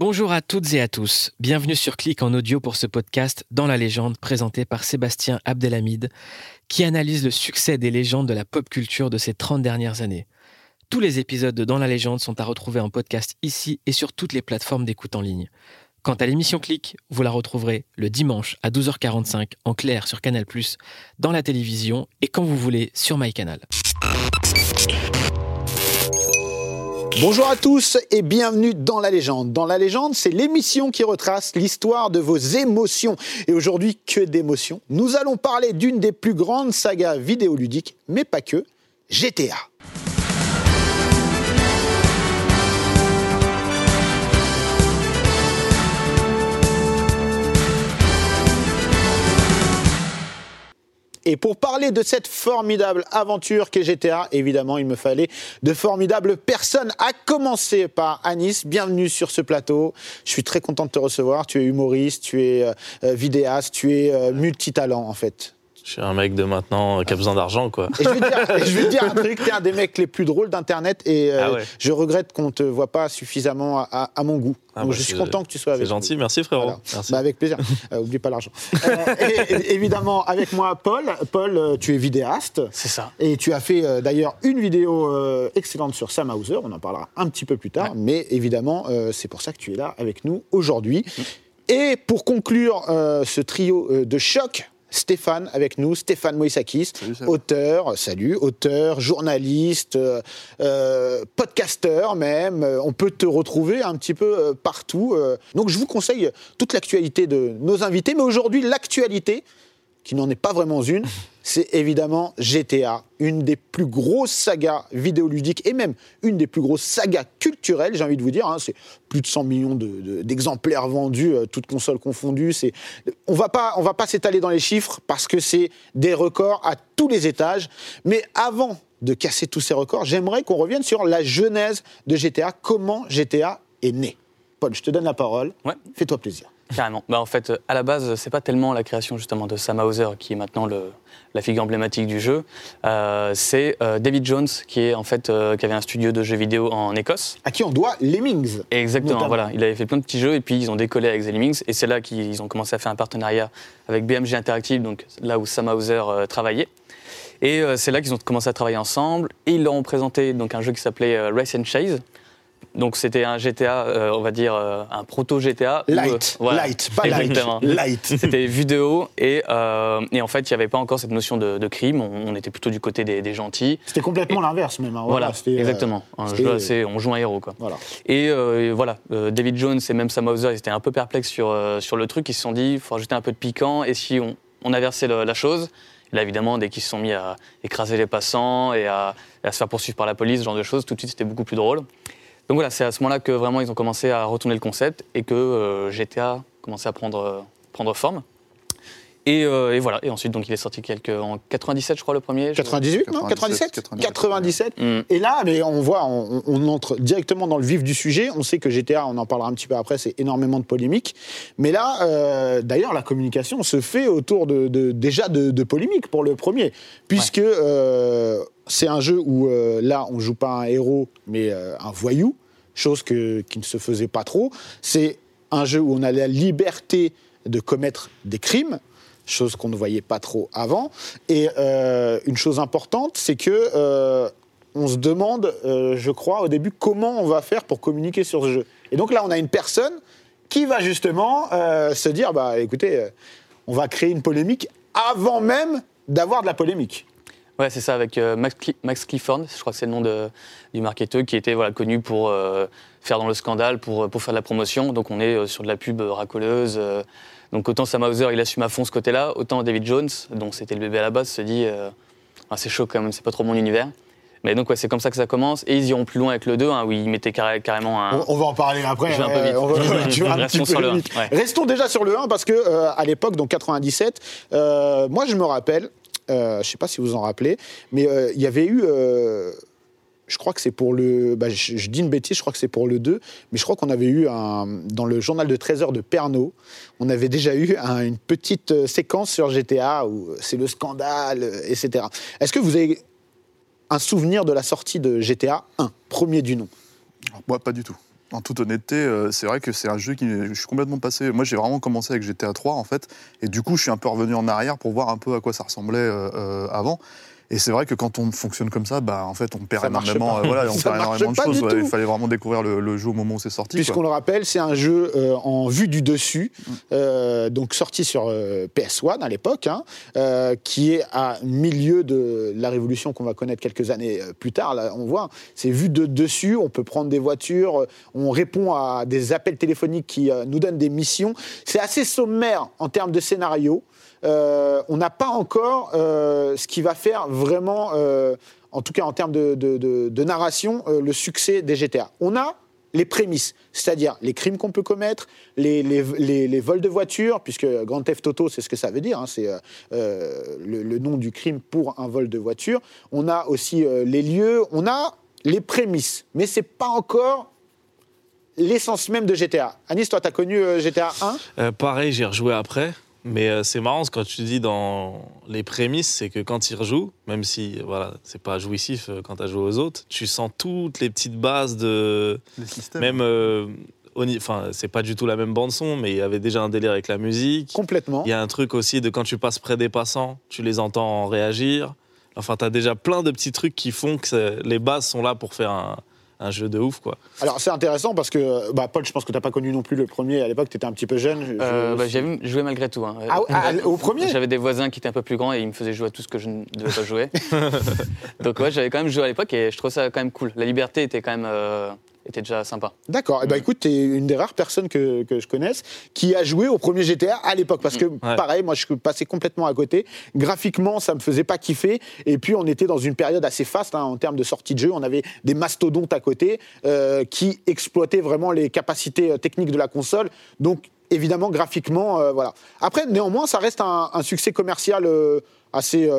Bonjour à toutes et à tous. Bienvenue sur Click en audio pour ce podcast Dans la légende présenté par Sébastien Abdelhamid qui analyse le succès des légendes de la pop culture de ces 30 dernières années. Tous les épisodes de Dans la légende sont à retrouver en podcast ici et sur toutes les plateformes d'écoute en ligne. Quant à l'émission Click, vous la retrouverez le dimanche à 12h45 en clair sur Canal+, dans la télévision et quand vous voulez sur MyCanal. Bonjour à tous et bienvenue dans La Légende. Dans La Légende, c'est l'émission qui retrace l'histoire de vos émotions. Et aujourd'hui, que d'émotions. Nous allons parler d'une des plus grandes sagas vidéoludiques, mais pas que, GTA. Et pour parler de cette formidable aventure qu'est GTA, évidemment, il me fallait de formidables personnes, à commencer par Anis. Bienvenue sur ce plateau. Je suis très content de te recevoir. Tu es humoriste, tu es euh, vidéaste, tu es euh, multitalent, en fait. Je suis un mec de maintenant qui a besoin d'argent, quoi. Et je vais te dire, je vais te dire un truc, t'es un des mecs les plus drôles d'Internet et euh, Ah ouais. je regrette qu'on te voit pas suffisamment à, à- à mon goût. Ah Donc bah, je suis content que tu sois avec C'est nous. gentil, merci frérot. Voilà. Merci. Bah, avec plaisir. Euh, oublie pas l'argent. Euh, et, et évidemment, avec moi, Paul. Paul, euh, tu es vidéaste. C'est ça. Et tu as fait euh, d'ailleurs une vidéo euh, excellente sur Sam Hauser. On en parlera un petit peu plus tard. Mais évidemment, euh, c'est pour ça que tu es là avec nous aujourd'hui. Et pour conclure euh, ce trio euh, de choc, Stéphane avec nous, Stéphane Moïsakis, auteur, salut, auteur, journaliste, euh, euh, podcasteur même. Euh, On peut te retrouver un petit peu euh, partout. Donc je vous conseille toute l'actualité de nos invités. Mais aujourd'hui, l'actualité, qui n'en est pas vraiment une, c'est évidemment GTA, une des plus grosses sagas vidéoludiques et même une des plus grosses sagas culturelles, j'ai envie de vous dire. hein, c'est plus de 100 millions de- de- d'exemplaires vendus, euh, toutes consoles confondues. C'est, on va pas, on va pas s'étaler dans les chiffres parce que c'est des records à tous les étages. Mais avant de casser tous ces records, j'aimerais qu'on revienne sur la genèse de GTA, comment GTA est né? Paul, je te donne la parole. Ouais. Fais-toi plaisir. Carrément. Bah, en fait, à la base, c'est pas tellement la création justement de Sam Hauser qui est maintenant le- la figure emblématique du jeu. Euh, c'est euh, David Jones qui est en fait euh, qui avait un studio de jeux vidéo en Écosse. À qui on doit Lemmings Exactement. Notamment. Voilà, il avait fait plein de petits jeux et puis ils ont décollé avec The Lemmings et c'est là qu'ils ont commencé à faire un partenariat avec BMG Interactive, donc là où Sam Hauser euh, travaillait. Et euh, c'est là qu'ils ont commencé à travailler ensemble et ils leur ont présenté donc un jeu qui s'appelait euh, Race and Chase. Donc c'était un GTA, euh, on va dire euh, un proto GTA. où, euh, Light, voilà. light, pas light, Exactement. light. C'était haut et, euh, et en fait, il n'y avait pas encore cette notion de, de crime. On, on était plutôt du côté des, des gentils. C'était complètement l'inverse même. hein. Voilà, c'était, exactement. Un c'était- jeu assez- on joue un héros, quoi. Voilà. Et, euh, et voilà, euh, David Jones et même Sam Hauser, ils étaient un peu perplexes sur, euh, sur le truc. Ils se sont dit, il faut rajouter un peu de piquant. Et si on, on inversait le- la chose Là, évidemment, dès qu'ils se sont mis à écraser les passants et à, et à se faire poursuivre par la police, ce genre de choses, tout de suite, c'était beaucoup plus drôle. Donc voilà, c'est à ce moment-là que vraiment ils ont commencé à retourner le concept et que euh, GTA commençait à prendre, euh, prendre forme. Et, euh, et voilà, et ensuite donc il est sorti quelques, en 97 je crois le premier. je- 98, non 97 97, 97. Mm. Et là, mais on voit, on, on entre directement dans le vif du sujet. On sait que GTA, on en parlera un petit peu après, c'est énormément de polémiques. Mais là, euh, d'ailleurs, la communication se fait autour de, de- déjà de, de polémiques pour le premier, puisque euh, c'est un jeu où euh, là, on joue pas un héros, mais euh, un voyou, chose qui ne se faisait pas trop. C'est un jeu où on a la liberté de commettre des crimes chose qu'on ne voyait pas trop avant. Et euh, une chose importante, c'est que on se demande, je crois, au début, comment on va faire pour communiquer sur ce jeu. Et donc là, on a une personne qui va justement se dire, bah écoutez, on va créer une polémique avant même d'avoir de la polémique. Ouais, c'est ça, avec euh, Max, Cli- Max Clifford, je crois que c'est le nom de- du marketeur, qui était voilà, connu pour euh, faire dans le scandale, pour, pour faire de la promotion. Donc on est euh, sur de la pub euh, racoleuse. euh. donc autant Sam Hauser, il assume à fond ce côté-là, autant David Jones, dont c'était le bébé à la base, se dit euh, Ah, c'est chaud quand même, c'est pas trop mon univers. Mais donc, ouais, c'est comme ça que ça commence. Et ils iront plus loin avec le 2, hein, où ils mettaient carré- carrément un. On, on va en parler après. Je vais un peu vite. on va- tu vas un petit peu sur le vite. ouais. Restons déjà sur le 1 parce que euh, à l'époque, donc 97, euh, moi je me rappelle, euh, je sais pas si vous en rappelez, mais euh, il y avait eu. euh, je crois que c'est pour le. bah, je, dis une bêtise, je crois que c'est pour le 2, mais je crois qu'on avait eu. Dans le journal de 13 heures de Pernod, on avait déjà eu un- une petite séquence sur GTA où c'est le scandale, etc. Est-ce que vous avez un souvenir de la sortie de GTA 1, premier du nom? Moi, pas du tout. En toute honnêteté, euh, c'est vrai que c'est un jeu qui. Je suis complètement passé. Moi, j'ai vraiment commencé avec GTA 3, en fait. Et du coup, je suis un peu revenu en arrière pour voir un peu à quoi ça ressemblait euh, euh, avant. Et c'est vrai que quand on fonctionne comme ça, bah, en fait, on perd Ça énormément, pas. euh, voilà, on Ça perd marche énormément de choses. ouais. Il fallait vraiment découvrir le, le jeu au moment où c'est sorti. Puisqu'on le rappelle, c'est un jeu euh, en vue du dessus, euh, donc sorti sur euh, PS1 à l'époque, hein, qui est à milieu de la révolution qu'on va connaître quelques années plus tard. Là, on voit, c'est vu de dessus, on peut prendre des voitures, on répond à des appels téléphoniques qui nous donnent des missions. C'est assez sommaire en termes de scénario. Euh, on n'a pas encore euh, ce qui va faire vraiment, euh, en tout cas en termes de, narration, le succès des GTA. On a les prémices, c'est-à-dire les crimes qu'on peut commettre, les, vols de voitures, puisque Grand Theft Auto, c'est ce que ça veut dire, hein, c'est le, nom du crime pour un vol de voiture. On a aussi les lieux, on a les prémices, mais c'est pas encore l'essence même de GTA. Anis, toi, tu as connu GTA 1 Euh, pareil, j'ai rejoué après. Mais euh, c'est marrant, quand tu dis dans les prémices, c'est que quand il rejoue, même si voilà, c'est pas jouissif euh, quand tu as joué aux autres, tu sens toutes les petites bases de. Les systèmes. Même. euh, Enfin, c'est pas du tout la même bande-son, mais il y avait déjà un délire avec la musique. Complètement. Il y a un truc aussi de quand tu passes près des passants, tu les entends réagir. Enfin, tu as déjà plein de petits trucs qui font que les bases sont là pour faire un, un jeu de ouf, quoi. Alors, c'est intéressant parce que, bah, Paul, je pense que tu n'as pas connu non plus le premier. À l'époque, tu étais un petit peu jeune. Je- Euh, bah, J'avais joué malgré tout. hein. Ah, ah, au premier? J'avais des voisins qui étaient un peu plus grands et ils me faisaient jouer à tout ce que je ne devais pas jouer. Donc ouais, j'avais quand même joué à l'époque et je trouvais ça quand même cool. La liberté était quand même euh, était déjà sympa. D'accord. Eh ben, écoute, tu es une des rares personnes que, que je connaisse qui a joué au premier GTA à l'époque. Parce que, pareil, moi, je suis passé complètement à côté. Graphiquement, ça me faisait pas kiffer. Et puis, on était dans une période assez faste hein, en termes de sortie de jeu. On avait des mastodontes à côté euh, qui exploitaient vraiment les capacités euh, techniques de la console. Donc, évidemment, graphiquement, euh, voilà. Après, néanmoins, ça reste un, un succès commercial euh, assez.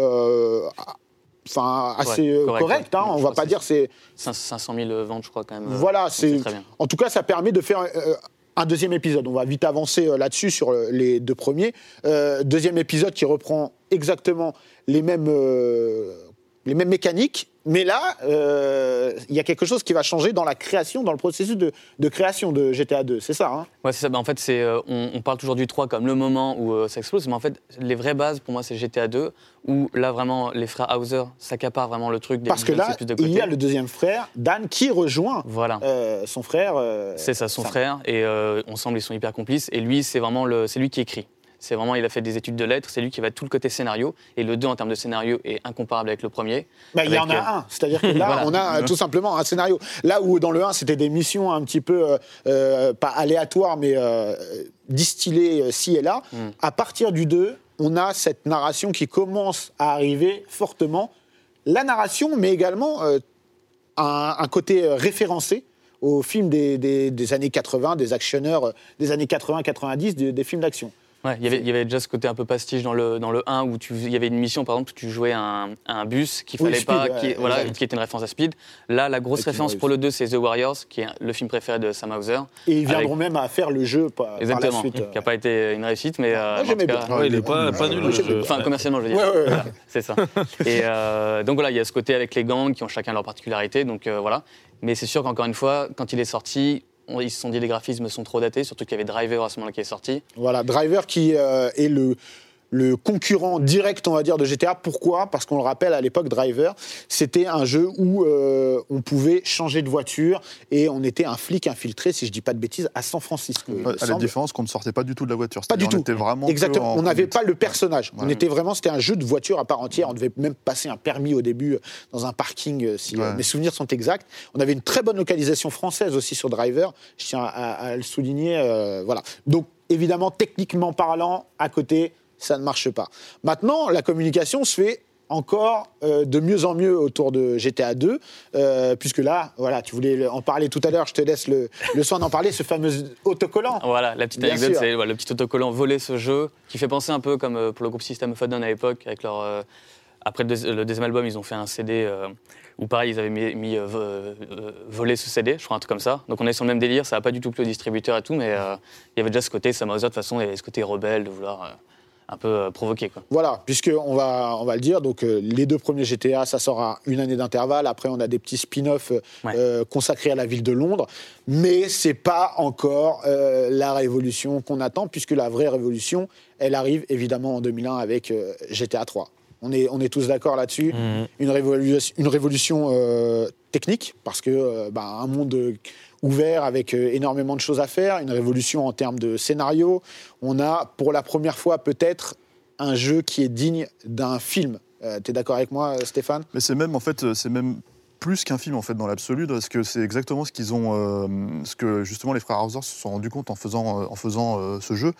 Enfin, assez Ouais, euh, correct, correct, hein, on va pas dire c'est 500 000 ventes, je crois quand même. voilà, c'est très bien. en tout cas ça permet de faire euh, un deuxième épisode. On va vite avancer euh, là-dessus sur les deux premiers. Euh, deuxième épisode qui reprend exactement les mêmes euh, les mêmes mécaniques, mais là euh, il y a quelque chose qui va changer dans la création, dans le processus de, de création de GTA 2. C'est ça. Hein? Ouais, c'est ça. Bah, en fait, c'est, euh, on, on parle toujours du 3 comme le moment où euh, ça explose, mais en fait, les vraies bases, pour moi, c'est GTA 2, où là, vraiment, les frères Hauser s'accaparent vraiment le truc. Parce que là, est plus de il y a le deuxième frère, Dan, qui rejoint Voilà. son frère. C'est ça, son frère, et ensemble, ils sont hyper complices. Et lui, c'est vraiment le, c'est lui qui écrit. C'est vraiment, il a fait des études de lettres, c'est lui qui va tout le côté scénario. Et le 2, en termes de scénario, est incomparable avec le premier. Bah, il y en a euh, un, c'est-à-dire que là, Voilà. on a euh, tout simplement un scénario. Là où dans le 1, c'était des missions un petit peu, euh, euh, pas aléatoires, mais euh, distillées euh, ci et là, Mm. à partir du 2, on a cette narration qui commence à arriver fortement. La narration, mais également euh, un, un côté euh, référencé aux films des, des- des années 80, des actionneurs euh, des années 80-90, des, des films d'action. Ouais, il y avait- il y avait déjà ce côté un peu pastiche dans le, dans le 1 où tu, il y avait une mission, par exemple, où tu jouais un, un bus qu'il Oui, fallait Speed, pas, ouais, qui, voilà, exact. qui était une référence à Speed. Là, la grosse référence pour le 2, c'est The Warriors, qui est le film préféré de Sam Hauser. Et ils Avec- viendront même à faire le jeu par, par la Exactement, suite. euh. qui n'a pas été une réussite, mais. euh, Moi, cas- bien. Ouais, il est pas, pas nul le jeu. Enfin, commercialement, je veux dire. Ouais, ouais, ouais. Voilà, c'est ça. Et euh, donc voilà, il y a ce côté avec les gangs qui ont chacun leur particularité. Donc euh, voilà. Mais c'est sûr qu'encore une fois, quand il est sorti, ils se sont dit les graphismes sont trop datés, surtout qu'il y avait Driver à ce moment-là qui est sorti. Voilà, Driver qui euh, est le, le concurrent direct, on va dire, de GTA. Pourquoi? Parce qu'on le rappelle, à l'époque, Driver, c'était un jeu où euh, on pouvait changer de voiture et on était un flic infiltré, si je dis pas de bêtises, à San Francisco. à la différence qu'on ne sortait pas du tout de la voiture. Pas du tout. On était vraiment Exactement. en On n'avait pas le personnage. On était vraiment, c'était un jeu de voiture à part entière. On devait même passer un permis au début euh, dans un parking, euh, si Ouais. mes souvenirs sont exacts. On avait une très bonne localisation française aussi sur Driver. Je tiens à, à le souligner. euh, voilà. Donc, évidemment, techniquement parlant, à côté, ça ne marche pas. Maintenant, la communication se fait encore euh, de mieux en mieux autour de GTA 2, euh, puisque là, voilà, tu voulais en parler tout à l'heure, je te laisse le, le soin d'en parler, ce fameux autocollant. Voilà, la petite anecdote, c'est le petit autocollant volé ce jeu, qui fait penser un peu comme euh, pour le groupe System of a Down à l'époque, avec leur. après le, deuxi- le deuxième album, ils ont fait un CD où pareil, ils avaient mis, mis, vo- volé ce CD, je crois un truc comme ça. Donc on est sur le même délire, ça n'a pas du tout plu au distributeur et tout, mais il y avait déjà ce côté Sam Hauser, de toute façon, il y avait ce côté rebelle de vouloir un peu euh, provoquer quoi. Voilà, puisque on va, on va le dire, donc euh, les deux premiers GTA, ça sort à une année d'intervalle. Après, on a des petits spin-offs euh, Ouais. euh, consacrés à la ville de Londres, mais c'est pas encore euh, la révolution qu'on attend, puisque la vraie révolution, elle arrive évidemment en 2001 avec GTA 3. On est, on est tous d'accord là-dessus. Mhm. Une révolution, une révolution technique, parce que bah, un monde ouvert avec euh, énormément de choses à faire, une révolution en termes de scénario. On a pour la première fois peut-être un jeu qui est digne d'un film. Euh, T'es d'accord avec moi, Stéphane? Mais c'est même en fait, euh, c'est même plus qu'un film en fait dans l'absolu, parce que c'est exactement ce qu'ils ont, euh, ce que justement les frères Hauser se sont rendus compte en faisant, euh, en faisant euh, ce jeu.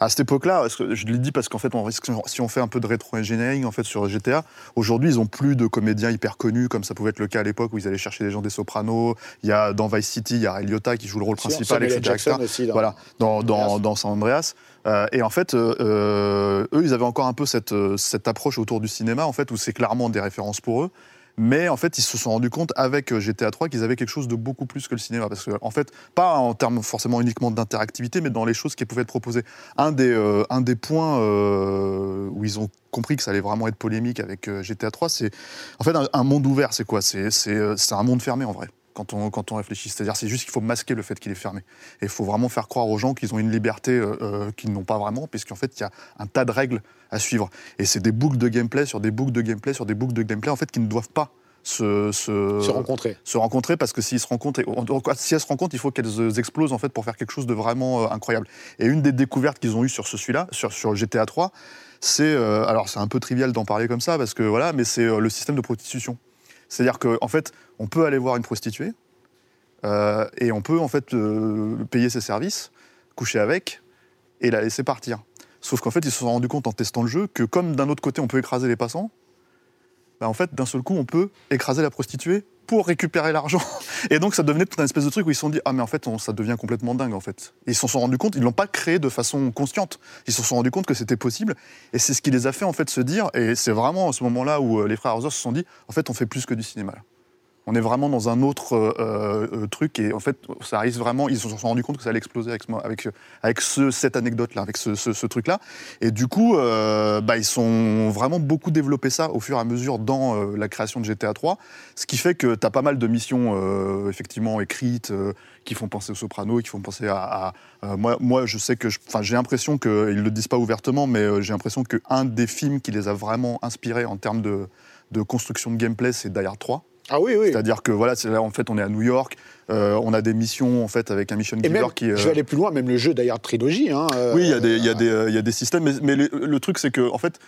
À cette époque-là, je l'ai dit parce qu'en fait, on risque, si on fait un peu de rétro-engineering en fait sur GTA, aujourd'hui ils ont plus de comédiens hyper connus comme ça pouvait être le cas à l'époque où ils allaient chercher des gens des Sopranos. Il y a dans Vice City, il y a Ray Liotta qui joue le rôle principal, etc. Jackson aussi. dans- Voilà, dans, dans, San Andreas. Euh, et en fait, euh, eux, ils avaient encore un peu cette, cette approche autour du cinéma, en fait, où c'est clairement des références pour eux. Mais en fait, ils se sont rendus compte avec euh, GTA 3 qu'ils avaient quelque chose de beaucoup plus que le cinéma. Parce que, en fait, pas en termes forcément uniquement d'interactivité, mais dans les choses qui pouvaient être proposées. Un des, euh, un des points euh, où ils ont compris que ça allait vraiment être polémique avec GTA 3, c'est en fait un, un monde ouvert. C'est quoi? C'est un monde fermé en vrai. Quand on, quand on réfléchit, c'est-à-dire c'est juste qu'il faut masquer le fait qu'il est fermé. Et il faut vraiment faire croire aux gens qu'ils ont une liberté euh, euh, qu'ils n'ont pas vraiment, puisqu'en fait, il y a un tas de règles à suivre. Et c'est des boucles de gameplay sur des boucles de gameplay sur des boucles de gameplay, en fait, qui ne doivent pas se, se, Se rencontrer. se rencontrer, parce que s'ils se rencontrent, si elles se rencontrent, il faut qu'elles euh, explosent, en fait, pour faire quelque chose de vraiment euh, incroyable. Et une des découvertes qu'ils ont eues sur ce celui-là, sur, sur GTA 3, c'est, euh, alors c'est un peu trivial d'en parler comme ça, parce que voilà, mais c'est euh, le système de prostitution. C'est-à-dire qu'en en fait, on peut aller voir une prostituée, euh, et on peut en fait euh, payer ses services, coucher avec et la laisser partir. Sauf qu'en fait, ils se sont rendus compte en testant le jeu que comme d'un autre côté on peut écraser les passants, bah, en fait d'un seul coup on peut écraser la prostituée pour récupérer l'argent. Et donc ça devenait tout un espèce de truc où ils se sont dit ah mais en fait on- ça devient complètement dingue en fait. Ils se sont rendus compte, ils l'ont pas créé de façon consciente. Ils se sont rendus compte que c'était possible et c'est ce qui les a fait en fait se dire et c'est vraiment à ce moment-là où euh, les frères Hauser se sont dit en fait on fait plus que du cinéma. On est vraiment dans un autre euh, euh, truc et en fait, ça arrive vraiment. Ils se sont rendus compte que ça allait exploser avec, avec, avec ce- cette anecdote-là, avec ce, truc-là. Et du coup, euh, bah, ils sont vraiment beaucoup développé ça au fur et à mesure dans la création de GTA 3. Ce qui fait que tu as pas mal de missions effectivement écrites qui font penser aux Sopranos, qui font penser à. moi, moi, je sais que. Enfin, j'ai l'impression qu'ils ne le disent pas ouvertement, mais j'ai l'impression qu'un des films qui les a vraiment inspirés en termes de, construction de gameplay, c'est Die Hard 3. Ah oui, oui. C'est-à-dire que voilà, là en fait on est à New York, euh, on a des missions en fait avec un mission Et même, qui. euh, je vais aller plus loin, même le jeu d'ailleurs trilogie. Hein, euh, oui, il y, a des- y, a des, euh, il y a des systèmes, mais, mais le, le truc c'est que en fait.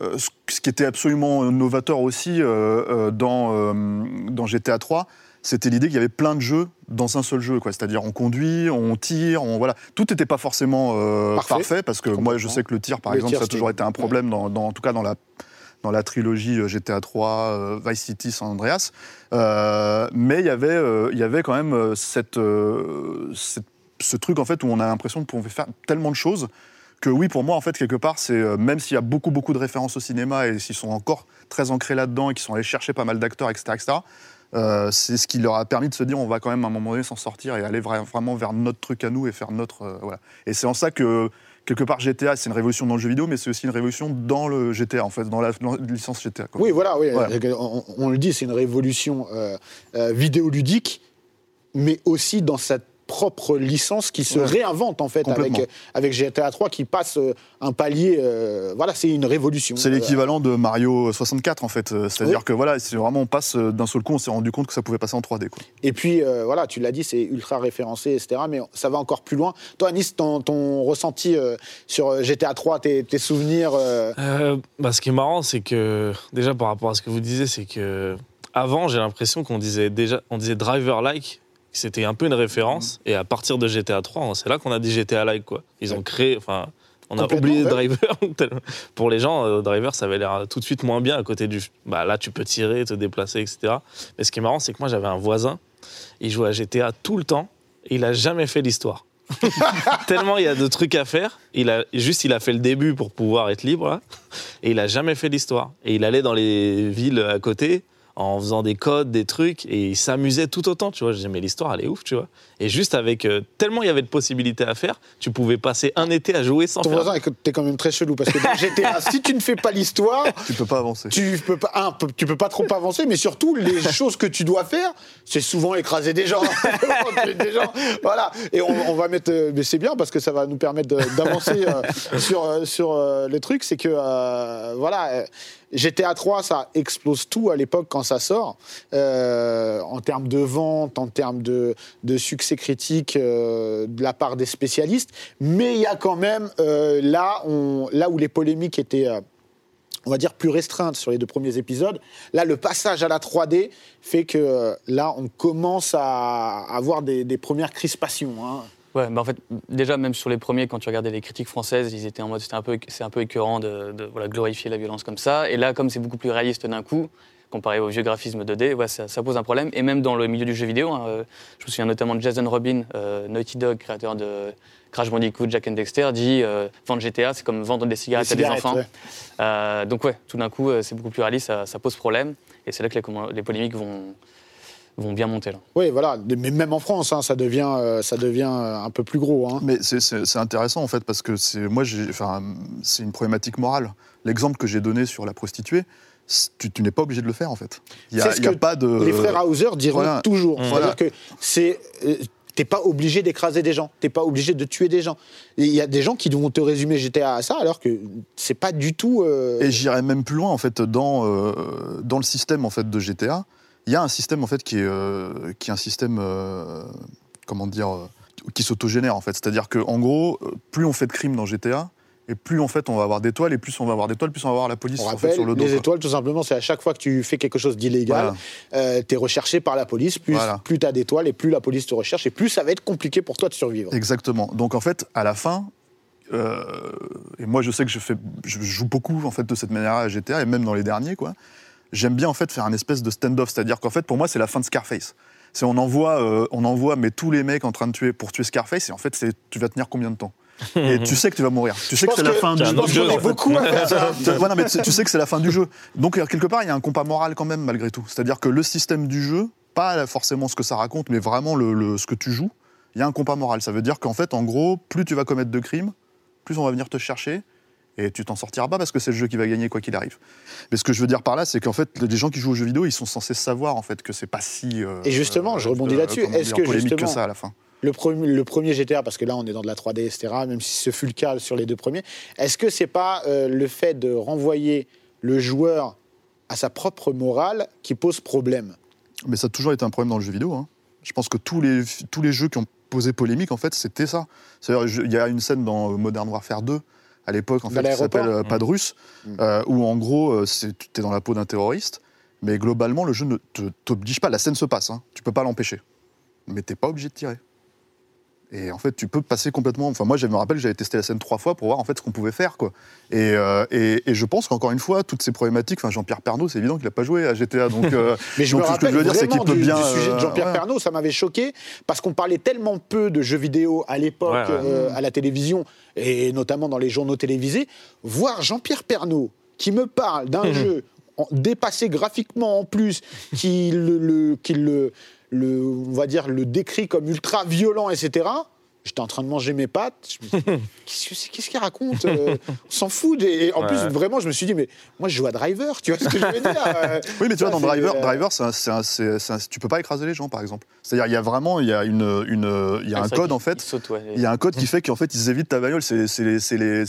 euh, ce qui était absolument novateur aussi euh, euh, dans, euh, dans GTA 3, c'était l'idée qu'il y avait plein de jeux dans un seul jeu. C'est-à-dire on conduit, on tire, on voilà. Tout n'était pas forcément euh, Parfait. parfait. parce que moi je sais que le tir, par Le exemple, tir, ça a toujours été un problème, dans, dans- en tout cas dans la dans la trilogie euh, GTA 3, euh, Vice City, San Andreas. Euh, mais il y avait, y avait quand même cette, ce truc en fait où on a l'impression qu'on pouvait faire tellement de choses que oui, pour moi, en fait, quelque part, c'est même s'il y a beaucoup, beaucoup de références au cinéma et s'ils sont encore très ancrés là-dedans et qu'ils sont allés chercher pas mal d'acteurs, etc., etc., c'est ce qui leur a permis de se dire on va quand même à un moment donné s'en sortir et aller vra- vraiment vers notre truc à nous et faire notre. voilà. Et c'est en ça que, quelque part, GTA, c'est une révolution dans le jeu vidéo, mais c'est aussi une révolution dans le GTA, en fait, dans la, dans la licence GTA. quoi. Oui, voilà, oui. Ouais. On, on le dit, c'est une révolution euh, euh, vidéoludique, mais aussi dans sa propre licence qui se Ouais. réinvente en fait avec, avec GTA 3 qui passe euh, un palier. euh, voilà, c'est une révolution. C'est Euh, l'équivalent de Mario 64 en fait. Euh, C'est-à-dire Oui. que voilà, c'est vraiment on passe euh, d'un seul coup, on s'est rendu compte que ça pouvait passer en 3D. Quoi. Et puis, euh, voilà, tu l'as dit, c'est ultra référencé, etc. Mais ça va encore plus loin. Toi, Anis, ton, ton ressenti euh, sur euh, GTA 3, tes, tes souvenirs euh, Euh, bah, ce qui est marrant, c'est que déjà par rapport à ce que vous disiez, c'est que avant, j'ai l'impression qu'on disait déjà, on disait driver-like, c'était un peu une référence. Et à partir de GTA 3, c'est là qu'on a dit GTA-like quoi. Ils ont créé, enfin, On a oublié ouais. Driver. Pour les gens, euh, Driver, ça avait l'air tout de suite moins bien à côté du. Bah là, tu peux tirer, te déplacer, etc. Mais ce qui est marrant, c'est que moi, j'avais un voisin. Il jouait à GTA tout le temps. Et il a jamais fait l'histoire. Tellement il y a de trucs à faire. Il a juste, il a fait le début pour pouvoir être libre. là. et il a jamais fait l'histoire. Et il allait dans les villes à côté en faisant des codes, des trucs, et il s'amusait tout autant, tu vois. Je disais, mais l'histoire, elle est ouf, tu vois. Et juste avec, euh, tellement il y avait de possibilités à faire, tu pouvais passer un été à jouer sans Ton faire... voisin, écoute, t'es quand même très chelou parce que dans GTA, si tu ne fais pas l'histoire, Tu peux pas avancer. tu peux pas, un, tu peux pas trop avancer, mais surtout les choses que tu dois faire, c'est souvent écraser des gens, des gens, voilà. Et on, on va mettre, euh, mais c'est bien parce que ça va nous permettre d'avancer euh, sur euh, sur euh, le truc, c'est que euh, voilà. euh, GTA 3, ça explose tout à l'époque quand ça sort, euh, en termes de vente, en termes de, de succès critique euh, de la part des spécialistes. Mais il y a quand même euh, là, là où les polémiques étaient euh, on va dire, plus restreinte sur les deux premiers épisodes. Là, le passage à la 3D fait que là, on commence à avoir des, premières crispations. hein. Ouais, bah en fait, déjà, même sur les premiers, quand tu regardais les critiques françaises, ils étaient en mode un c'est un peu écœurant de, de, voilà, glorifier la violence comme ça. Et là, comme c'est beaucoup plus réaliste d'un coup, comparé au vieux graphisme 2D, ouais, ça, ça pose un problème. Et même dans le milieu du jeu vidéo, hein, euh, je me souviens notamment de Jason Robin, euh, Naughty Dog, créateur de Crash Bandicoot, Jack and Dexter, dit euh, vendre GTA, c'est comme vendre des cigarettes, à des enfants. ouais. Euh, donc ouais, tout d'un coup, c'est beaucoup plus réaliste, ça, ça pose problème. Et c'est là que les, comment- les polémiques vont, vont bien monter. Là. Oui, voilà. Mais même en France, hein, ça devient, euh, ça devient un peu plus gros. hein. Mais c'est- intéressant en fait parce que c'est moi enfin c'est une problématique morale. L'exemple que j'ai donné sur la prostituée, tu, tu n'es pas obligé de le faire en fait. Il y a, ce il y a que pas de Les frères Hauser diront voilà. toujours. Mmh. Voilà. que c'est. euh, T'es pas obligé d'écraser des gens, t'es pas obligé de tuer des gens. Il y a des gens qui vont te résumer GTA à ça, alors que c'est pas du tout. euh, Et j'irais même plus loin en fait dans euh, dans le système en fait de GTA. Il y a un système en fait qui est euh, qui est un système comment dire qui s'autogénère en fait. C'est-à-dire que en gros, plus on fait de crimes dans GTA, et plus en fait on va avoir d'étoiles, et plus on va avoir d'étoiles, plus on va avoir la police On en rappelle, fait, sur le dos. les étoiles, tout simplement, c'est à chaque fois que tu fais quelque chose d'illégal, Voilà. tu es recherché par la police. Plus, Voilà. plus tu as d'étoiles et plus la police te recherche, et plus ça va être compliqué pour toi de survivre. Exactement. Donc en fait, à la fin, euh, et moi je sais que je, fais, je joue beaucoup en fait de cette manière à GTA et même dans les derniers quoi. J'aime bien en fait faire un espèce de stand-off, c'est-à-dire qu'en fait pour moi c'est la fin de Scarface. C'est on envoie, euh, on envoie mais tous les mecs en train de tuer pour tuer Scarface et en fait c'est tu vas tenir combien de temps? Et tu sais que tu vas mourir. Tu sais que c'est la fin du jeu. Tu- sais que c'est la fin du jeu. Donc, euh, quelque part, il y a un compas moral quand même, malgré tout. C'est-à-dire que le système du jeu, pas forcément ce que ça raconte, mais vraiment le, le- ce que tu joues, il y a un compas moral. Ça veut dire qu'en fait, en gros, plus tu vas commettre de crimes, plus on va venir te chercher. Et tu t'en sortiras pas parce que c'est le jeu qui va gagner quoi qu'il arrive. Mais ce que je veux dire par là, c'est qu'en fait, les gens qui jouent aux jeux vidéo, ils sont censés savoir en fait que c'est pas si. euh, Et justement, je rebondis là-dessus. comment Est-ce que justement- que ça à la fin Le premier, le premier GTA, parce que là on est dans de la 3D, etc., même si ce fut le cas sur les deux premiers, est-ce que c'est pas euh, le fait de renvoyer le joueur à sa propre morale qui pose problème? Mais ça a toujours été un problème dans le jeu vidéo. hein. Je pense que tous les, tous les jeux qui ont posé polémique, en fait, c'était ça. C'est-à-dire, il y a une scène dans Modern Warfare 2, à l'époque, en fait, qui s'appelle euh, Pas de russe, euh, où en gros, euh, tu es dans la peau d'un terroriste, mais globalement, le jeu ne t'oblige pas. La scène se passe, hein. tu peux pas l'empêcher. Mais t'es pas obligé de tirer. Et en fait, tu peux passer complètement. Enfin, moi, je me rappelle, j'avais testé la scène trois fois pour voir en fait ce qu'on pouvait faire, quoi. Et, euh, et, et je pense qu'encore une fois, toutes ces problématiques. Enfin, Jean-Pierre Pernaut, c'est évident qu'il a pas joué à GTA, donc. euh, Mais je donc, me ce que je veux dire, c'est qu'il peut du, bien. du sujet de euh, Jean-Pierre ouais. Pernaut, ça m'avait choqué parce qu'on parlait tellement peu de jeux vidéo à l'époque Ouais, ouais. euh, à la télévision et notamment dans les journaux télévisés. Voir Jean-Pierre Pernaut qui me parle d'un jeu dépassé graphiquement en plus, qui le, le- qui le, le- on va dire le décrit comme ultra violent, etc. J'étais en train de manger mes pâtes. Je me dis, Qu'est-ce que c'est- qu'est-ce qu'il raconte euh, On s'en fout. Et en Ouais. plus, vraiment, je me suis dit, mais moi, je joue à Driver. Tu vois ce que je veux dire euh, Oui, mais tu vois, dans Driver, euh, Driver c'est un- c'est un- c'est- c'est un- tu peux pas écraser les gens, par exemple. C'est-à-dire, il y a vraiment, il y a une, une- il y a un code en fait. ouais. Il y a un code qui fait qu'en fait ils évitent ta bagnole. C'est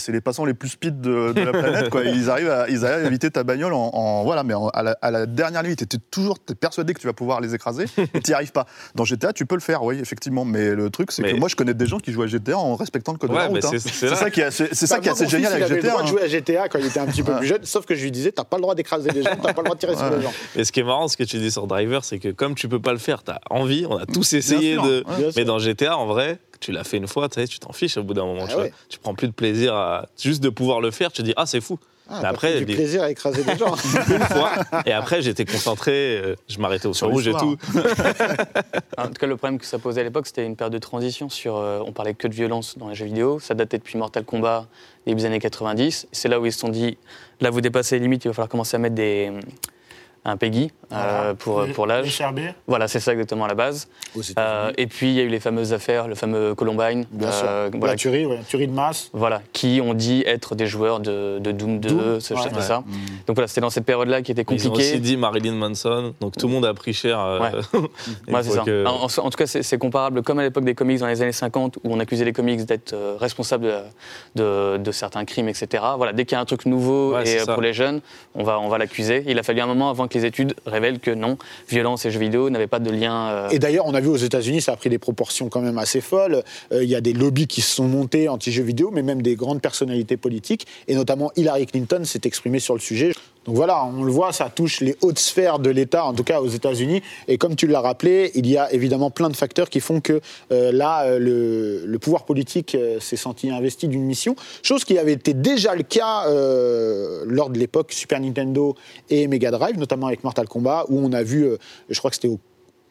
les, passants les plus speed de, de la planète. Quoi. Ils, arrivent à, ils arrivent à éviter ta bagnole en, en- voilà, mais en- à, la, à la dernière limite. Tu es toujours t'es persuadé que tu vas pouvoir les écraser, et tu n'y arrives pas. Dans GTA, tu peux le faire, oui, effectivement. Mais le truc, c'est Mais- que moi, je connais des gens qui jouent à GTA en respectant le code de la route. hein. c'est- ça qui est assez, c'est ça Bah, qui est assez génial il avec avait GTA. le droit de hein. jouer à GTA quand il était un petit peu plus jeune, sauf que je lui disais, t'as pas le droit d'écraser les gens, t'as pas le droit de tirer sur les gens. Mais ce qui est marrant, ce que tu dis sur Driver, c'est que comme tu peux pas le faire, t'as envie, on a tous essayé sûr, de. Mais dans GTA, en vrai, tu l'as fait une fois, tu sais, tu t'en fiches au bout d'un moment. Ah tu, vois. ouais. tu prends plus de plaisir à juste de pouvoir le faire. Tu te dis, ah, c'est fou. Ah, Mais t'as après, du les- plaisir à écraser des gens. Une fois. Et après, j'étais concentré, euh, je m'arrêtais au feu Sur rouge et tout. En tout cas, le problème que ça posait à l'époque, c'était une période de transition sur. euh, on parlait que de violence dans les jeux vidéo. Ça datait depuis Mortal Kombat, début des années 90. C'est là où ils se sont dit là, vous dépassez les limites, il va falloir commencer à mettre des, un PEGI euh, pour, pour l'âge. Voilà, c'est ça exactement à la base. États-Unis. Euh, et puis, il y a eu les fameuses affaires, le fameux Columbine. Bien sûr. euh, La voilà, tuerie, ouais, tuerie de masse. voilà, qui ont dit être des joueurs de, de Doom 2, Doom, ce- ouais. c'était ça. Donc voilà, c'était dans cette période-là qui était Ils ont compliquée. aussi dit Marilyn Manson, donc tout le monde a pris cher. euh, Ouais. Ouais, c'est ça. que- En, en- en tout cas, c'est c'est comparable comme à l'époque des comics dans les années 50 où on accusait les comics d'être euh, responsables de, de- de certains crimes, etc. Voilà, dès qu'il y a un truc nouveau Ouais, et c'est euh, ça. pour les jeunes, on va, on va l'accuser. Il a fallu un moment avant les études révèlent que non, violence et jeux vidéo n'avaient pas de lien. euh, Et d'ailleurs, on a vu aux États-Unis, ça a pris des proportions quand même assez folles. Euh, Il y a des lobbies qui se sont montés anti-jeux vidéo, mais même des grandes personnalités politiques, et notamment Hillary Clinton s'est exprimée sur le sujet. Donc voilà, on le voit, ça touche les hautes sphères de l'État, en tout cas aux États-Unis. Et comme tu l'as rappelé, il y a évidemment plein de facteurs qui font que euh, là, euh, le, pouvoir politique euh, s'est senti investi d'une mission, chose qui avait été déjà le cas lors de l'époque Super Nintendo et Mega Drive, notamment avec Mortal Kombat, où on a vu, je crois que c'était au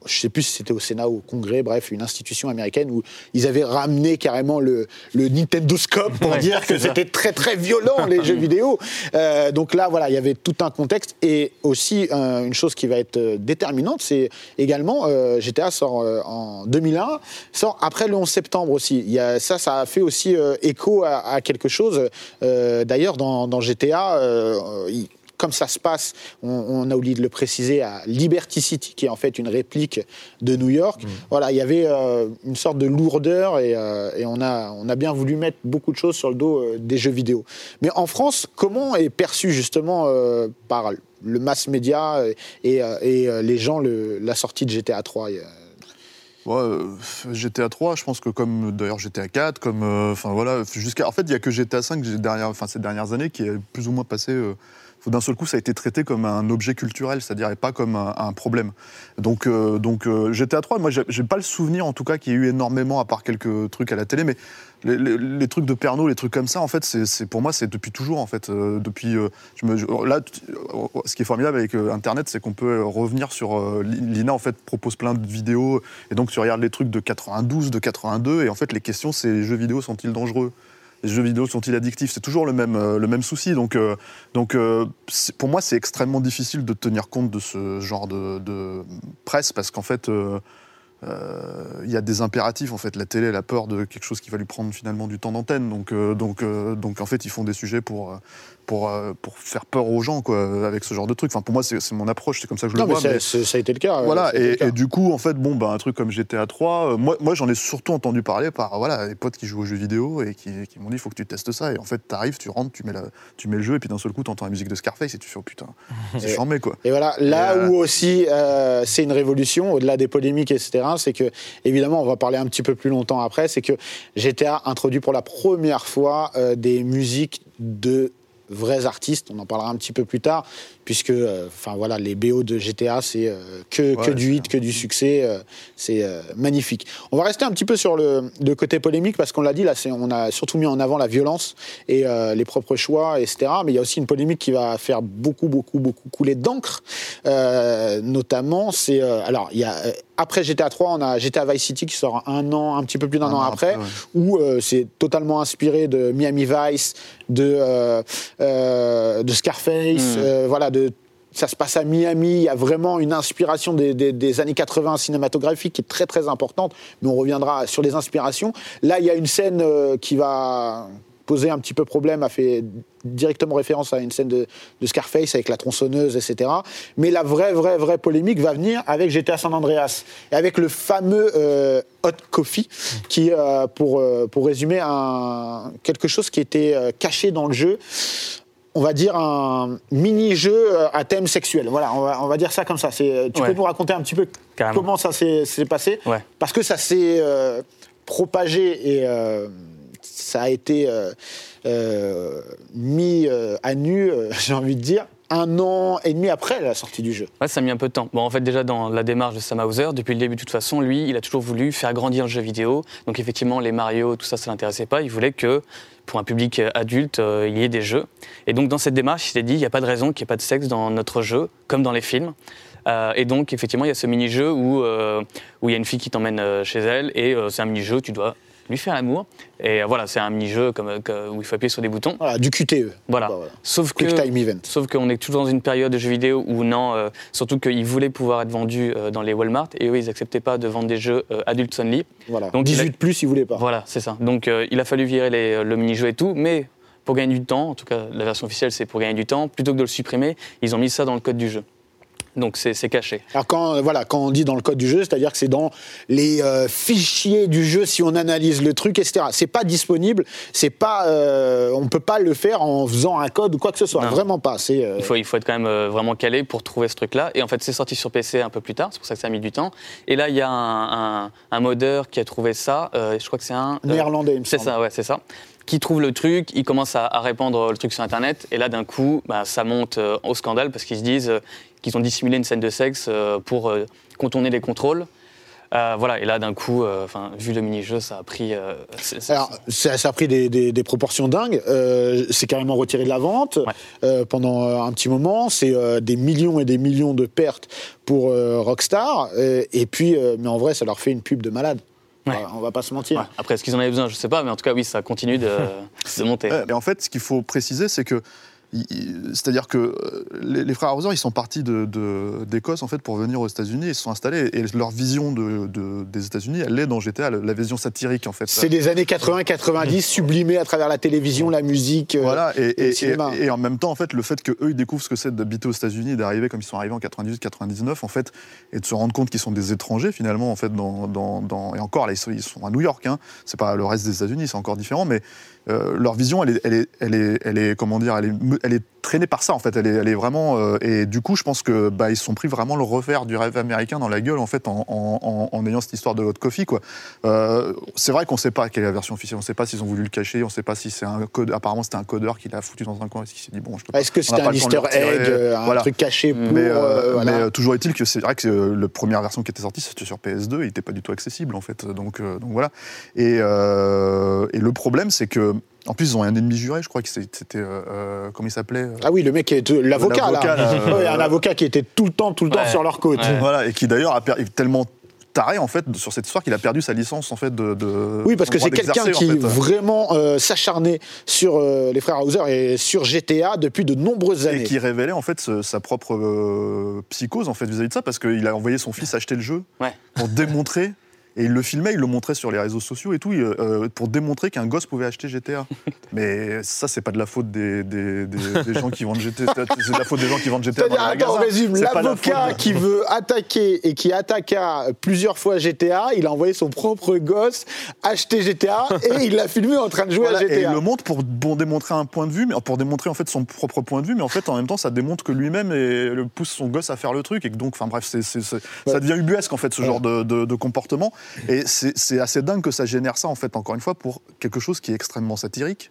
je sais plus si c'était au Sénat ou au Congrès, bref, une institution américaine où ils avaient ramené carrément le, le Nintendo Scope pour Ouais, dire que c'était très très violent les jeux vidéo. Euh, donc là, voilà, il y avait tout un contexte et aussi euh, une chose qui va être euh, déterminante, c'est également euh, GTA sort en 2001, sort après le 11 septembre aussi. Il y a, ça, ça a fait aussi écho à, à quelque chose. D'ailleurs, dans, dans GTA, il- comme ça se passe, on, on a oublié de le préciser, à Liberty City, qui est en fait une réplique de New York. Voilà, il y avait euh, une sorte de lourdeur et, euh, et on, a, on a bien voulu mettre beaucoup de choses sur le dos euh, des jeux vidéo. Mais en France, comment est perçu justement par le mass média et, et, les gens le- la sortie de GTA 3 Il y a- Ouais, euh, GTA 3, je pense que comme d'ailleurs GTA 4, comme euh, voilà, jusqu'à en fait il y a que GTA 5 j'ai derrière, enfin ces dernières années qui est plus ou moins passé. euh, d'un seul coup, ça a été traité comme un objet culturel, c'est-à-dire et pas comme un, problème. Donc, euh, donc euh, GTA 3, moi, j'ai pas le souvenir, en tout cas, qu'il y ait eu énormément, à part quelques trucs à la télé, mais les, trucs de Pernod, les trucs comme ça, en fait, c'est pour moi, c'est depuis toujours, en fait. Euh, depuis, euh, je me, là, euh, ce qui est formidable avec euh, Internet, c'est qu'on peut revenir sur. Lina, en fait, propose plein de vidéos, et donc tu regardes les trucs de 92, de 82, et en fait, les questions, c'est les jeux vidéo sont-ils dangereux? Les jeux vidéo sont-ils addictifs? C'est toujours le même, euh, souci. Donc, euh, euh, pour moi, c'est extrêmement difficile de tenir compte de ce genre de, presse parce qu'en fait, il y a des impératifs. En fait, la télé, a peur de quelque chose qui va lui prendre finalement du temps d'antenne. Donc, donc, en fait, ils font des sujets pour, pour, euh, pour faire peur aux gens, quoi, avec ce genre de truc. Enfin, pour moi, c'est mon approche. C'est comme ça que je Non, le vois. ça, mais- c'est- ça a été le cas. voilà, le et, cas. et du coup, en fait, bon, bah, un truc comme GTA 3, euh, moi, moi j'en ai surtout entendu parler par voilà, les potes qui jouent aux jeux vidéo et qui, qui m'ont dit il faut que tu testes ça. Et en fait, t'arrives, tu rentres, tu mets, la, tu mets le jeu, et puis d'un seul coup, t'entends la musique de Scarface et tu fais oh putain, c'est charmé quoi. Et voilà, là Et, euh, où aussi euh, c'est une révolution, au-delà des polémiques, etc., c'est que, évidemment, on va parler un petit peu plus longtemps après, c'est que GTA introduit pour la première fois des musiques de vrais artistes, on en parlera un petit peu plus tard, puisque euh, enfin voilà, les BO de GTA, c'est euh, que, que du hit, que du succès, euh, c'est magnifique. On va rester un petit peu sur le, le côté polémique, parce qu'on l'a dit, là, on a surtout mis en avant la violence et les propres choix, etc., mais il y a aussi une polémique qui va faire beaucoup, beaucoup, beaucoup couler d'encre, notamment, c'est... alors, il y a... après GTA 3, on a GTA Vice City qui sort un an, un petit peu plus d'un Un an an après, après, ouais. où euh, c'est totalement inspiré de Miami Vice, de, euh, euh, de Scarface, Mm. euh, voilà, de ça se passe à Miami, il y a vraiment une inspiration des, des- des années 80 cinématographiques qui est très très importante, mais on reviendra sur les inspirations. Là, il y a une scène qui va poser un petit peu problème, a fait directement référence à une scène de, de Scarface avec la tronçonneuse, etc. Mais la vraie, vraie, vraie polémique va venir avec GTA San Andreas et avec le fameux euh, Hot Coffee, qui, euh, pour, euh, pour résumer, un, quelque chose qui était caché dans le jeu on va dire un mini-jeu à thème sexuel. Voilà, on va, on va dire ça comme ça. C'est- Tu Ouais. peux nous raconter un petit peu Carrément. comment ça s'est s'est passé? Ouais. Parce que ça s'est euh, propagé et euh, ça a été euh, euh, mis euh, à nu, j'ai envie de dire, un an et demi après la sortie du jeu. Ça a mis un peu de temps. Bon, en fait, déjà dans la démarche de Sam Hauser, depuis le début, de toute façon, lui, il a toujours voulu faire grandir le jeu vidéo. Donc, effectivement, les Mario, tout ça, ça l'intéressait pas. Il voulait que, pour un public adulte, il y ait des jeux. Et donc, dans cette démarche, il s'est dit, il n'y a pas de raison qu'il n'y ait pas de sexe dans notre jeu, comme dans les films. Et donc, effectivement, il y a ce mini-jeu où où il y a une fille qui t'emmène chez elle, et c'est un mini-jeu tu dois lui faire l'amour. Et voilà, c'est un mini-jeu comme, où il faut appuyer sur des boutons. Voilà, du QTE. Voilà. Bah, voilà. Sauf que, Time Event. sauf qu'on est toujours dans une période de jeux vidéo où non, euh, surtout qu'ils voulaient pouvoir être vendus euh, dans les Walmart et eux ils acceptaient pas de vendre des jeux euh, adultes only. Voilà. Donc, il a- 18 plus, il voulait pas. Voilà, c'est ça. Donc euh, il a fallu virer les- le mini-jeu et tout, mais pour gagner du temps, en tout cas la version officielle c'est pour gagner du temps, plutôt que de le supprimer, ils ont mis ça dans le code du jeu. Donc c'est c'est caché. Alors quand, euh, voilà, quand on dit dans le code du jeu, c'est-à-dire que c'est dans les euh, fichiers du jeu si on analyse le truc, etc. C'est pas disponible, c'est pas, euh, on peut pas le faire en faisant un code ou quoi que ce soit. Non. Vraiment pas. C'est euh, Il faut, il faut être quand même vraiment calé pour trouver ce truc-là. Et en fait, c'est sorti sur PC un peu plus tard, c'est pour ça que ça a mis du temps. Et là, il y a un, un- un modeur qui a trouvé ça. je crois que c'est un. néerlandais, il me C'est semble. ça, ouais, c'est ça. Qui trouve le truc, il commence à, à répandre le truc sur Internet, et là, d'un coup, bah, ça monte euh, au scandale parce qu'ils se disent euh, qu'ils ont dissimulé une scène de sexe euh, pour euh, contourner les contrôles. Euh, voilà, et là, d'un coup, euh, enfin, vu le mini-jeu, ça a pris. euh, Alors, ça, ça a pris des, des- des proportions dingues. Euh, c'est carrément retiré de la vente Ouais. euh, pendant un petit moment. C'est euh, des millions et des millions de pertes pour euh, Rockstar. Et puis, euh, mais en vrai, ça leur fait une pub de malade. Ouais. Voilà, on va pas se mentir. Ouais. Après, est-ce qu'ils en avaient besoin? Je sais pas, mais en tout cas, oui, ça continue de, de monter. Mais en fait, ce qu'il faut préciser, c'est que. C'est-à-dire que euh, les, les frères Hauser, ils sont partis de- de- d'Écosse en fait pour venir aux États-Unis, ils se sont installés et leur vision de, de- des États-Unis, elle est dans GTA, la, la vision satirique en fait. C'est des années 80-90 sublimées à travers la télévision, la musique. euh, Voilà, et, et le cinéma. et- en même temps, en fait, le fait qu'eux, ils découvrent ce que c'est d'habiter aux États-Unis, d'arriver comme ils sont arrivés en 98-99, en fait, et de se rendre compte qu'ils sont des étrangers, finalement, en fait, dans, dans- dans- et encore, là, ils sont, ils sont à New York, hein, c'est pas le reste des États-Unis, c'est encore différent, mais euh, leur vision, elle est, elle est, elle est, elle est, comment dire, elle est, me- elle est traînée par ça, en fait, elle est, elle est vraiment, euh, et du coup, je pense que, bah, ils se sont pris vraiment le revers du rêve américain dans la gueule, en fait, en, en- en- en ayant cette histoire de hot coffee, quoi. Euh, c'est vrai qu'on sait pas quelle est la version officielle, on sait pas s'ils ont voulu le cacher, on sait pas si c'est un code, apparemment c'était un codeur qui l'a foutu dans un coin, et qui s'est dit, bon, Est-ce que c'était un easter egg, un Voilà. truc caché pour... mais, euh, voilà. mais, toujours est-il que c'est vrai que la première version qui était sortie, c'était sur PS2, il n'était pas du tout accessible en fait. Donc, donc voilà. Et, et le problème, c'est que en plus ils ont un ennemi juré, je crois que c'était euh, euh, comment il s'appelait euh, Ah oui, le mec est l'avocat là. L'avocat, là, Ouais, euh, un avocat qui était tout le temps, tout le temps Ouais. sur leur côte. Ouais. Voilà, et qui d'ailleurs a tellement taré en fait sur cette histoire qu'il a perdu sa licence en fait de. de- Oui, parce que c'est quelqu'un qui en fait. vraiment euh, s'acharnait sur euh, les frères Hauser et sur GTA depuis de nombreuses et années. qui révélait en fait ce- sa propre euh, psychose en fait vis-à-vis de ça parce qu'il a envoyé son fils acheter le jeu Ouais. pour démontrer et il le filmait, il le montrait sur les réseaux sociaux et tout euh, pour démontrer qu'un gosse pouvait acheter GTA. Mais ça c'est pas de la faute des, des- des- des gens qui vendent GTA, c'est de la faute des gens qui vendent GTA dans les attends, on résume, la l'avocat de- qui veut attaquer et qui attaqua plusieurs fois GTA, il a envoyé son propre gosse acheter GTA et il l'a filmé en train de jouer Voilà, à et il GTA. le montre pour, pour démontrer un point de vue, mais pour démontrer en fait son propre point de vue, mais en fait en même temps ça démontre que lui-même pousse son gosse à faire le truc et que donc, enfin bref, ça devient ubuesque en fait ce genre de, de- de comportement et c'est, assez dingue que ça génère ça en fait encore une fois pour quelque chose qui est extrêmement satirique.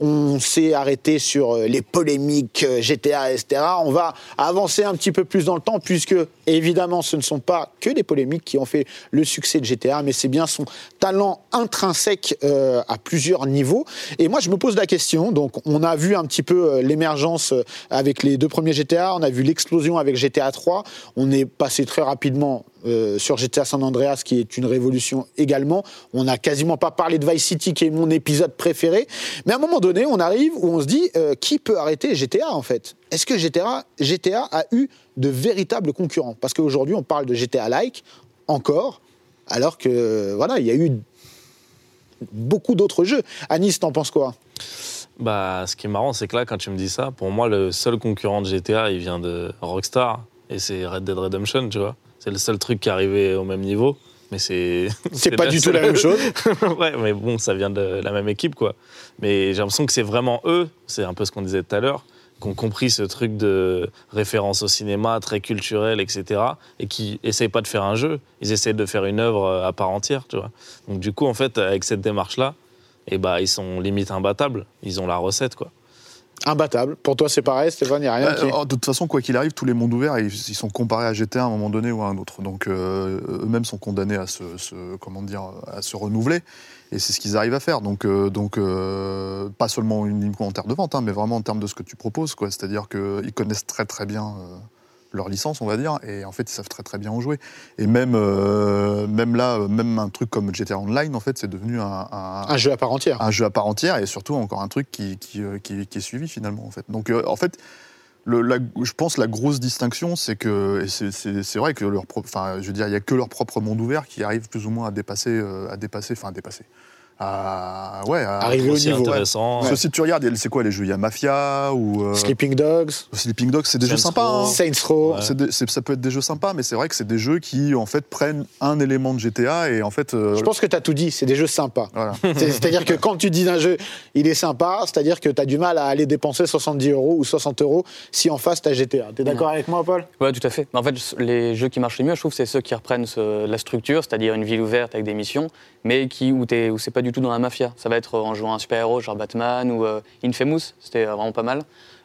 On s'est arrêté sur euh, les polémiques euh, GTA, etc. On va avancer un petit peu plus dans le temps, puisque évidemment, ce ne sont pas que les polémiques qui ont fait le succès de GTA, mais c'est bien son talent intrinsèque euh, à plusieurs niveaux. Et moi, je me pose la question. Donc, on a vu un petit peu l'émergence avec les deux premiers GTA, on a vu l'explosion avec GTA 3. On est passé très rapidement euh, sur GTA San Andreas, qui est une révolution également. On n'a quasiment pas parlé de Vice City, qui est mon épisode préféré. Mais à un moment donné, on arrive où on se dit euh, qui peut arrêter GTA en fait? Est-ce que GTA, GTA a eu de véritables concurrents? Parce qu'aujourd'hui, on parle de GTA-like encore, alors que voilà, il y a eu beaucoup d'autres jeux. Anis, t'en penses quoi? Bah, ce qui est marrant, c'est que là, quand tu me dis ça, pour moi, le seul concurrent de GTA, il vient de Rockstar. Et c'est Red Dead Redemption, tu vois. C'est le seul truc qui est arrivé au même niveau. Mais c'est. C'est pas la du tout la même chose. ouais, mais bon, ça vient de la même équipe, quoi. Mais j'ai l'impression que c'est vraiment eux, c'est un peu ce qu'on disait tout à l'heure, qui ont compris ce truc de référence au cinéma, très culturel, etc. Et qui essayent pas de faire un jeu, ils essayent de faire une œuvre euh, à part entière, tu vois. Donc du coup, en fait, avec cette démarche-là, eh bah, ils sont limite imbattables. Ils ont la recette, quoi. Imbattable. Pour toi, c'est pareil, Stéphane, il n'y a rien Bah, qui... euh, de toute façon, quoi qu'il arrive, tous les mondes ouverts, ils, ils sont comparés à GTA à un moment donné ou à un autre. Donc euh, eux-mêmes sont condamnés à se, se- comment dire, à se renouveler. Et c'est ce qu'ils arrivent à faire. Donc, euh, donc euh, pas seulement uniquement en termes de vente, hein, mais vraiment en termes de ce que tu proposes. C'est-à-dire qu'ils connaissent très très bien leur licence, on va dire, et en fait, ils savent très très bien en jouer. Et même, euh, même là, euh, même un truc comme GTA Online, en fait, c'est devenu un, un- Un jeu à part entière. un jeu à part entière et surtout encore un truc qui, qui, euh, qui- qui est suivi finalement en fait. Donc euh, en fait, le, la- je pense la grosse distinction, c'est que et c'est- vrai que leur, enfin, je veux dire, il y a que leur propre monde ouvert qui arrive plus ou moins à dépasser, euh, à dépasser, enfin à dépasser, à ouais, à Arriver au Aussi niveau. intéressant. Parce que si tu regardes, c'est quoi les jeux Il y a Mafia ou euh, Sleeping Dogs, Sleeping Dogs, c'est des Saints jeux sympas. Hein. Saints Row. Ouais. Des- ça peut être des jeux sympas, mais c'est vrai que c'est des jeux qui en fait prennent un élément de GTA et en fait. euh, Je pense que tu as tout dit, c'est des jeux sympas. voilà. C'est-à-dire que quand tu dis un jeu, il est sympa, c'est-à-dire que tu as du mal à aller dépenser 70 euros ou 60 euros si en face tu as GTA. Tu es d'accord avec moi, Paul? Ouais, tout à fait. En fait, les jeux qui marchent le mieux, je trouve, c'est ceux qui reprennent ce- la structure, c'est-à-dire une ville ouverte avec des missions, mais qui, où, t'es- où c'est pas du tout dans la mafia. Ça va être en jouant un super-héros, genre Batman ou euh, Infamous, c'était euh, vraiment pas mal.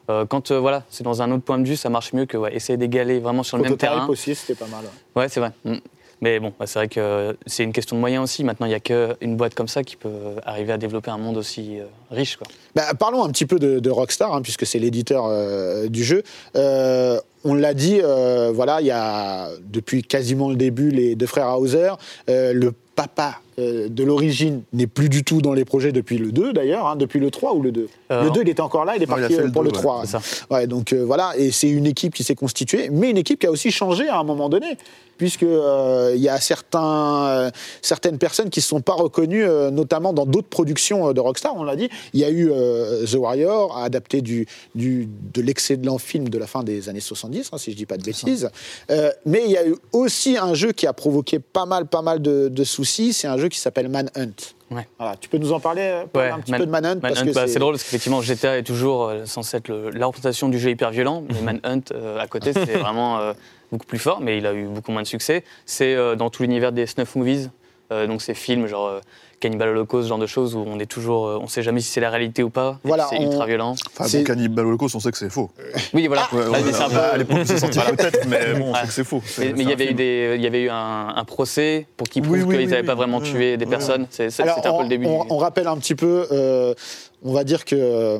Euh, quand euh, voilà, c'est dans un autre point de vue, ça marche mieux que ouais, essayer d'égaler vraiment sur le même terrain. aussi, c'était pas mal. ouais. Ouais, c'est vrai. Mm. Mais bon, bah, c'est vrai que c'est une question de moyens aussi. Maintenant, il n'y a qu'une boîte comme ça qui peut arriver à développer un monde aussi euh, riche. Quoi. Bah, parlons un petit peu de, de Rockstar, hein, puisque c'est l'éditeur euh, du jeu. On l'a dit, euh, voilà, il y a depuis quasiment le début les deux frères Hauser. Euh, le papa euh, de l'origine n'est plus du tout dans les projets depuis le 2 d'ailleurs, hein, depuis le 3 ou le 2 Euh, Le 2 il était encore là, il est il parti le pour 2, le ouais, 3. c'est ça. Ouais, donc voilà, et c'est une équipe qui s'est constituée, mais une équipe qui a aussi changé à un moment donné, puisque il y a certains, certaines personnes qui ne sont pas reconnues, notamment dans d'autres productions de Rockstar. On l'a dit, il y a eu The Warrior, adapté du, du, de l'excellent film de la fin des années 70, hein, si je dis pas de bêtises. Euh, mais il y a eu aussi un jeu qui a provoqué pas mal, pas mal de, de soucis. C'est un jeu qui s'appelle Manhunt. Ouais. Voilà, tu peux nous en parler euh, Ouais, un petit Man- peu de Manhunt, que bah, c'est drôle parce qu'effectivement GTA est toujours euh, censé être le- la représentation du jeu hyper violent, mais Manhunt euh, à côté c'est vraiment euh, beaucoup plus fort, mais il a eu beaucoup moins de succès. C'est dans tout l'univers des snuff movies, donc ces films genre Cannibal Holocaust, ce genre de choses où on est toujours, euh, on sait jamais si c'est la réalité ou pas. Voilà, c'est on- ultra violent. Enfin, C'est- bon, Cannibal Holocaust, on sait que c'est faux. Oui, voilà. Ouais, Ah, ouais, un peu- à l'époque c'est sorti peut-être, mais bon, on Ouais. sait que c'est faux. C'est- Mais il y avait eu des, il y avait eu un, un procès pour qu'ils prouvent oui, qu'ils n'avaient oui. pas vraiment Ouais, tué des ouais. personnes. C'est- c'est- Alors, C'était un on, peu le début. on rappelle un petit peu, euh, on va dire que euh,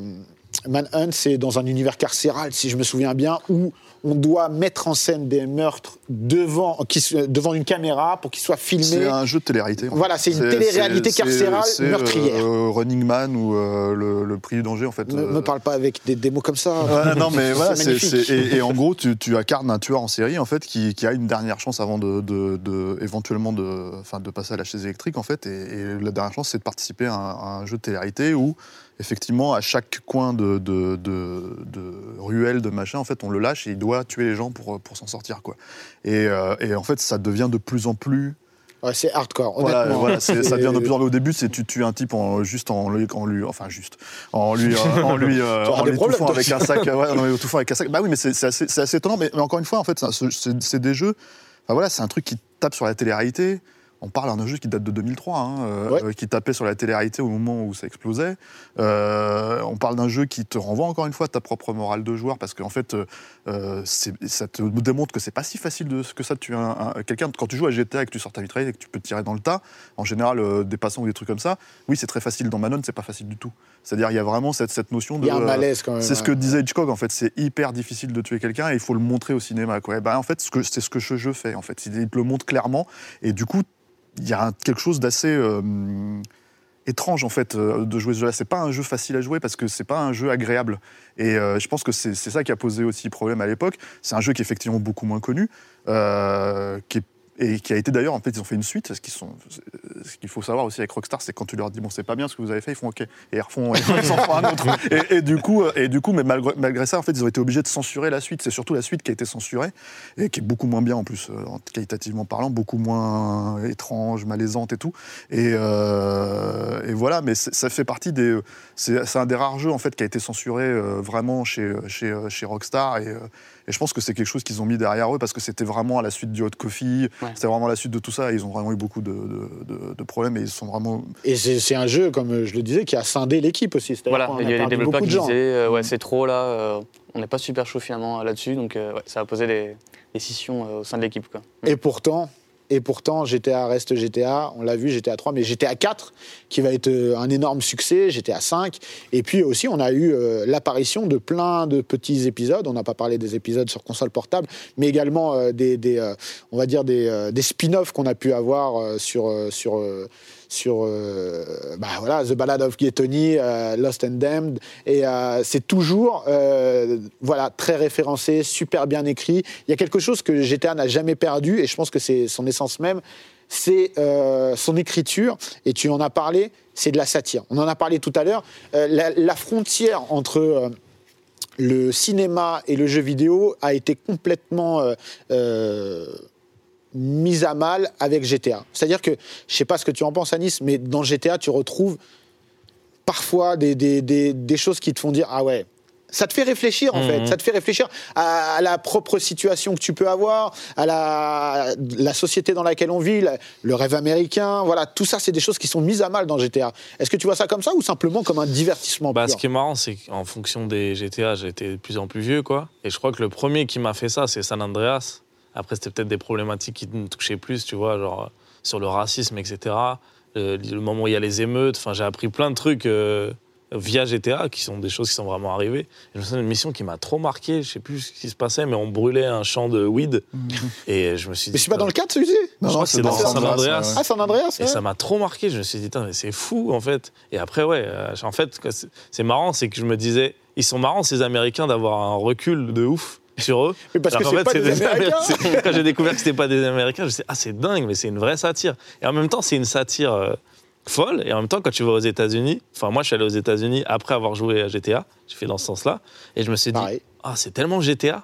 Manhunt, c'est dans un univers carcéral, si je me souviens bien, où on doit mettre en scène des meurtres devant, qui se- devant une caméra pour qu'ils soient C'est filmés. un jeu de télé-réalité. Voilà, c'est une télé-réalité c'est- carcérale c'est, meurtrière. euh, Running Man ou euh, le, le prix du danger, en fait. Ne euh, me parle pas avec des, des mots comme ça. Non, mais voilà, c'est, c'est- et, et en gros, tu, tu incarnes un tueur en série, en fait, qui, qui a une dernière chance avant de, de- de- éventuellement de, enfin, de passer à la chaise électrique, en fait. Et, et la dernière chance, c'est de participer à un, à un jeu de télé-réalité où, effectivement, à chaque coin de, de, de- de ruelle, de machin, en fait, on le lâche et il doit tuer les gens pour, pour s'en sortir, quoi. Et, euh, et en fait, ça devient de plus en plus Ouais, c'est hardcore, voilà, honnêtement. voilà, c'est- ça devient de plus en plus. Au début, c'est tu tues un type en, juste en lui, en lui, enfin juste, en lui, euh, en lui, euh, en lui touffant avec un sac. euh, ouais, non, mais touffant avec un sac. Bah oui, mais c'est assez, c'est assez étonnant. Mais, mais encore une fois, en fait, c'est des jeux. Enfin voilà, c'est un truc qui tape sur la télé-réalité. On parle d'un jeu qui date de 2003, hein, euh, Ouais. euh, qui tapait sur la télé-réalité au moment où ça explosait. Euh, on parle d'un jeu qui te renvoie encore une fois à ta propre morale de joueur, parce qu'en fait, euh, ça te démontre que c'est pas si facile de, que ça de tuer un, un- quelqu'un. Quand tu joues à GTA et que tu sors ta mitraillette et que tu peux te tirer dans le tas, en général, des passants ou des trucs comme ça, oui, c'est très facile. Dans Manon, c'est pas facile du tout. C'est-à-dire, il y a vraiment cette, cette notion de. Il y a un malaise quand même. c'est ce que disait Hitchcock, en fait, c'est hyper difficile de tuer quelqu'un et il faut le montrer au cinéma. Quoi. Et ben, en fait, c'est ce que ce jeu fait, en fait. Il te le montre clairement et du coup, il y a quelque chose d'assez euh, étrange, en fait, euh, de jouer ce jeu-là. C'est pas un jeu facile à jouer parce que c'est pas un jeu agréable. Et euh, je pense que c'est ça qui a posé aussi problème à l'époque. C'est un jeu qui est effectivement beaucoup moins connu, qui et qui a été d'ailleurs, en fait, ils ont fait une suite. Ce qu'ils sont- ce qu'il faut savoir aussi avec Rockstar, c'est quand tu leur dis, bon, c'est pas bien ce que vous avez fait, ils font OK. Et ils refont, et ils en font un autre. Et, et du coup, et du coup mais malgré, malgré ça, en fait, ils ont été obligés de censurer la suite. C'est surtout la suite qui a été censurée, et qui est beaucoup moins bien en plus, euh, en- qualitativement parlant, beaucoup moins étrange, malaisante et tout. Et, euh, et voilà, mais ça fait partie des. C'est un des rares jeux, en fait, qui a été censuré euh, vraiment chez, chez, chez Rockstar. Et, et je pense que c'est quelque chose qu'ils ont mis derrière eux parce que c'était vraiment à la suite du Hot Coffee. Ouais. C'était vraiment la suite de tout ça. Ils ont vraiment eu beaucoup de, de- de- de problèmes et ils sont vraiment. Et c'est c'est un jeu, comme je le disais, qui a scindé l'équipe aussi. C'est-à-dire Voilà, il y a des développeurs beaucoup qui de gens. disaient euh, ouais, c'est trop là, euh, on n'est pas super chaud finalement là-dessus, donc euh, ouais, ça a posé des, des scissions euh, au sein de l'équipe. quoi. Et pourtant, et pourtant, GTA reste GTA. On l'a vu, GTA 3, mais GTA 4, qui va être euh, un énorme succès, GTA 5. Et puis aussi, on a eu euh, l'apparition de plein de petits épisodes. On n'a pas parlé des épisodes sur console portable, mais également euh, des, on va dire des, des spin-offs qu'on a pu avoir sur sur sur euh, bah voilà, The Ballad of Gay euh, Lost and Damned. Et euh, c'est toujours voilà, très référencé, super bien écrit. Il y a quelque chose que GTA n'a jamais perdu, et je pense que c'est son essence même, c'est son écriture. Et tu en as parlé, c'est de la satire. On en a parlé tout à l'heure. La, frontière entre. le cinéma et le jeu vidéo a été complètement mise à mal avec GTA. C'est-à-dire que, je sais pas ce que tu en penses, Anis, mais dans GTA, tu retrouves parfois des, des, des, des choses qui te font dire Ah ouais. Ça te fait réfléchir en fait, ça te fait réfléchir à, à la propre situation que tu peux avoir, à la, la société dans laquelle on vit, la- le rêve américain, voilà, tout ça c'est des choses qui sont mises à mal dans GTA. Est-ce que tu vois ça comme ça ou simplement comme un divertissement Bah, pur ce qui est marrant, c'est qu'en fonction des GTA, j'ai été de plus en plus vieux, quoi. Et je crois que le premier qui m'a fait ça, c'est San Andreas. Après, c'était peut-être des problématiques qui me touchaient plus, tu vois, genre euh, sur le racisme, etc. Euh, le moment où il y a les émeutes, enfin, j'ai appris plein de trucs euh, via GTA, qui sont des choses qui sont vraiment arrivées. Et je me souviens d'une mission qui m'a trop marqué, je sais plus ce qui se passait, mais on brûlait un champ de weed. et je me suis dit. Mais c'est pas dans le 4 celui-ci? Je crois que c'est dans San Andreas. Ah, San Andreas Et ouais. ça m'a trop marqué. Je me suis dit, mais c'est fou, en fait. Et après, ouais, euh, en fait, c'est marrant, c'est que je me disais, ils sont marrants, ces Américains, d'avoir un recul de ouf sur eux. Mais parce Alors fait, des Américains. Quand j'ai découvert que c'était pas des Américains, je me suis dit, ah, c'est dingue, mais c'est une vraie satire. Et en même temps, c'est une satire euh, folle. Et en même temps, quand tu vas aux États-Unis, enfin, moi, je suis allé aux États-Unis après avoir joué à GTA. J'ai fait dans ce sens-là. Et je me suis dit, ah, c'est tellement GTA.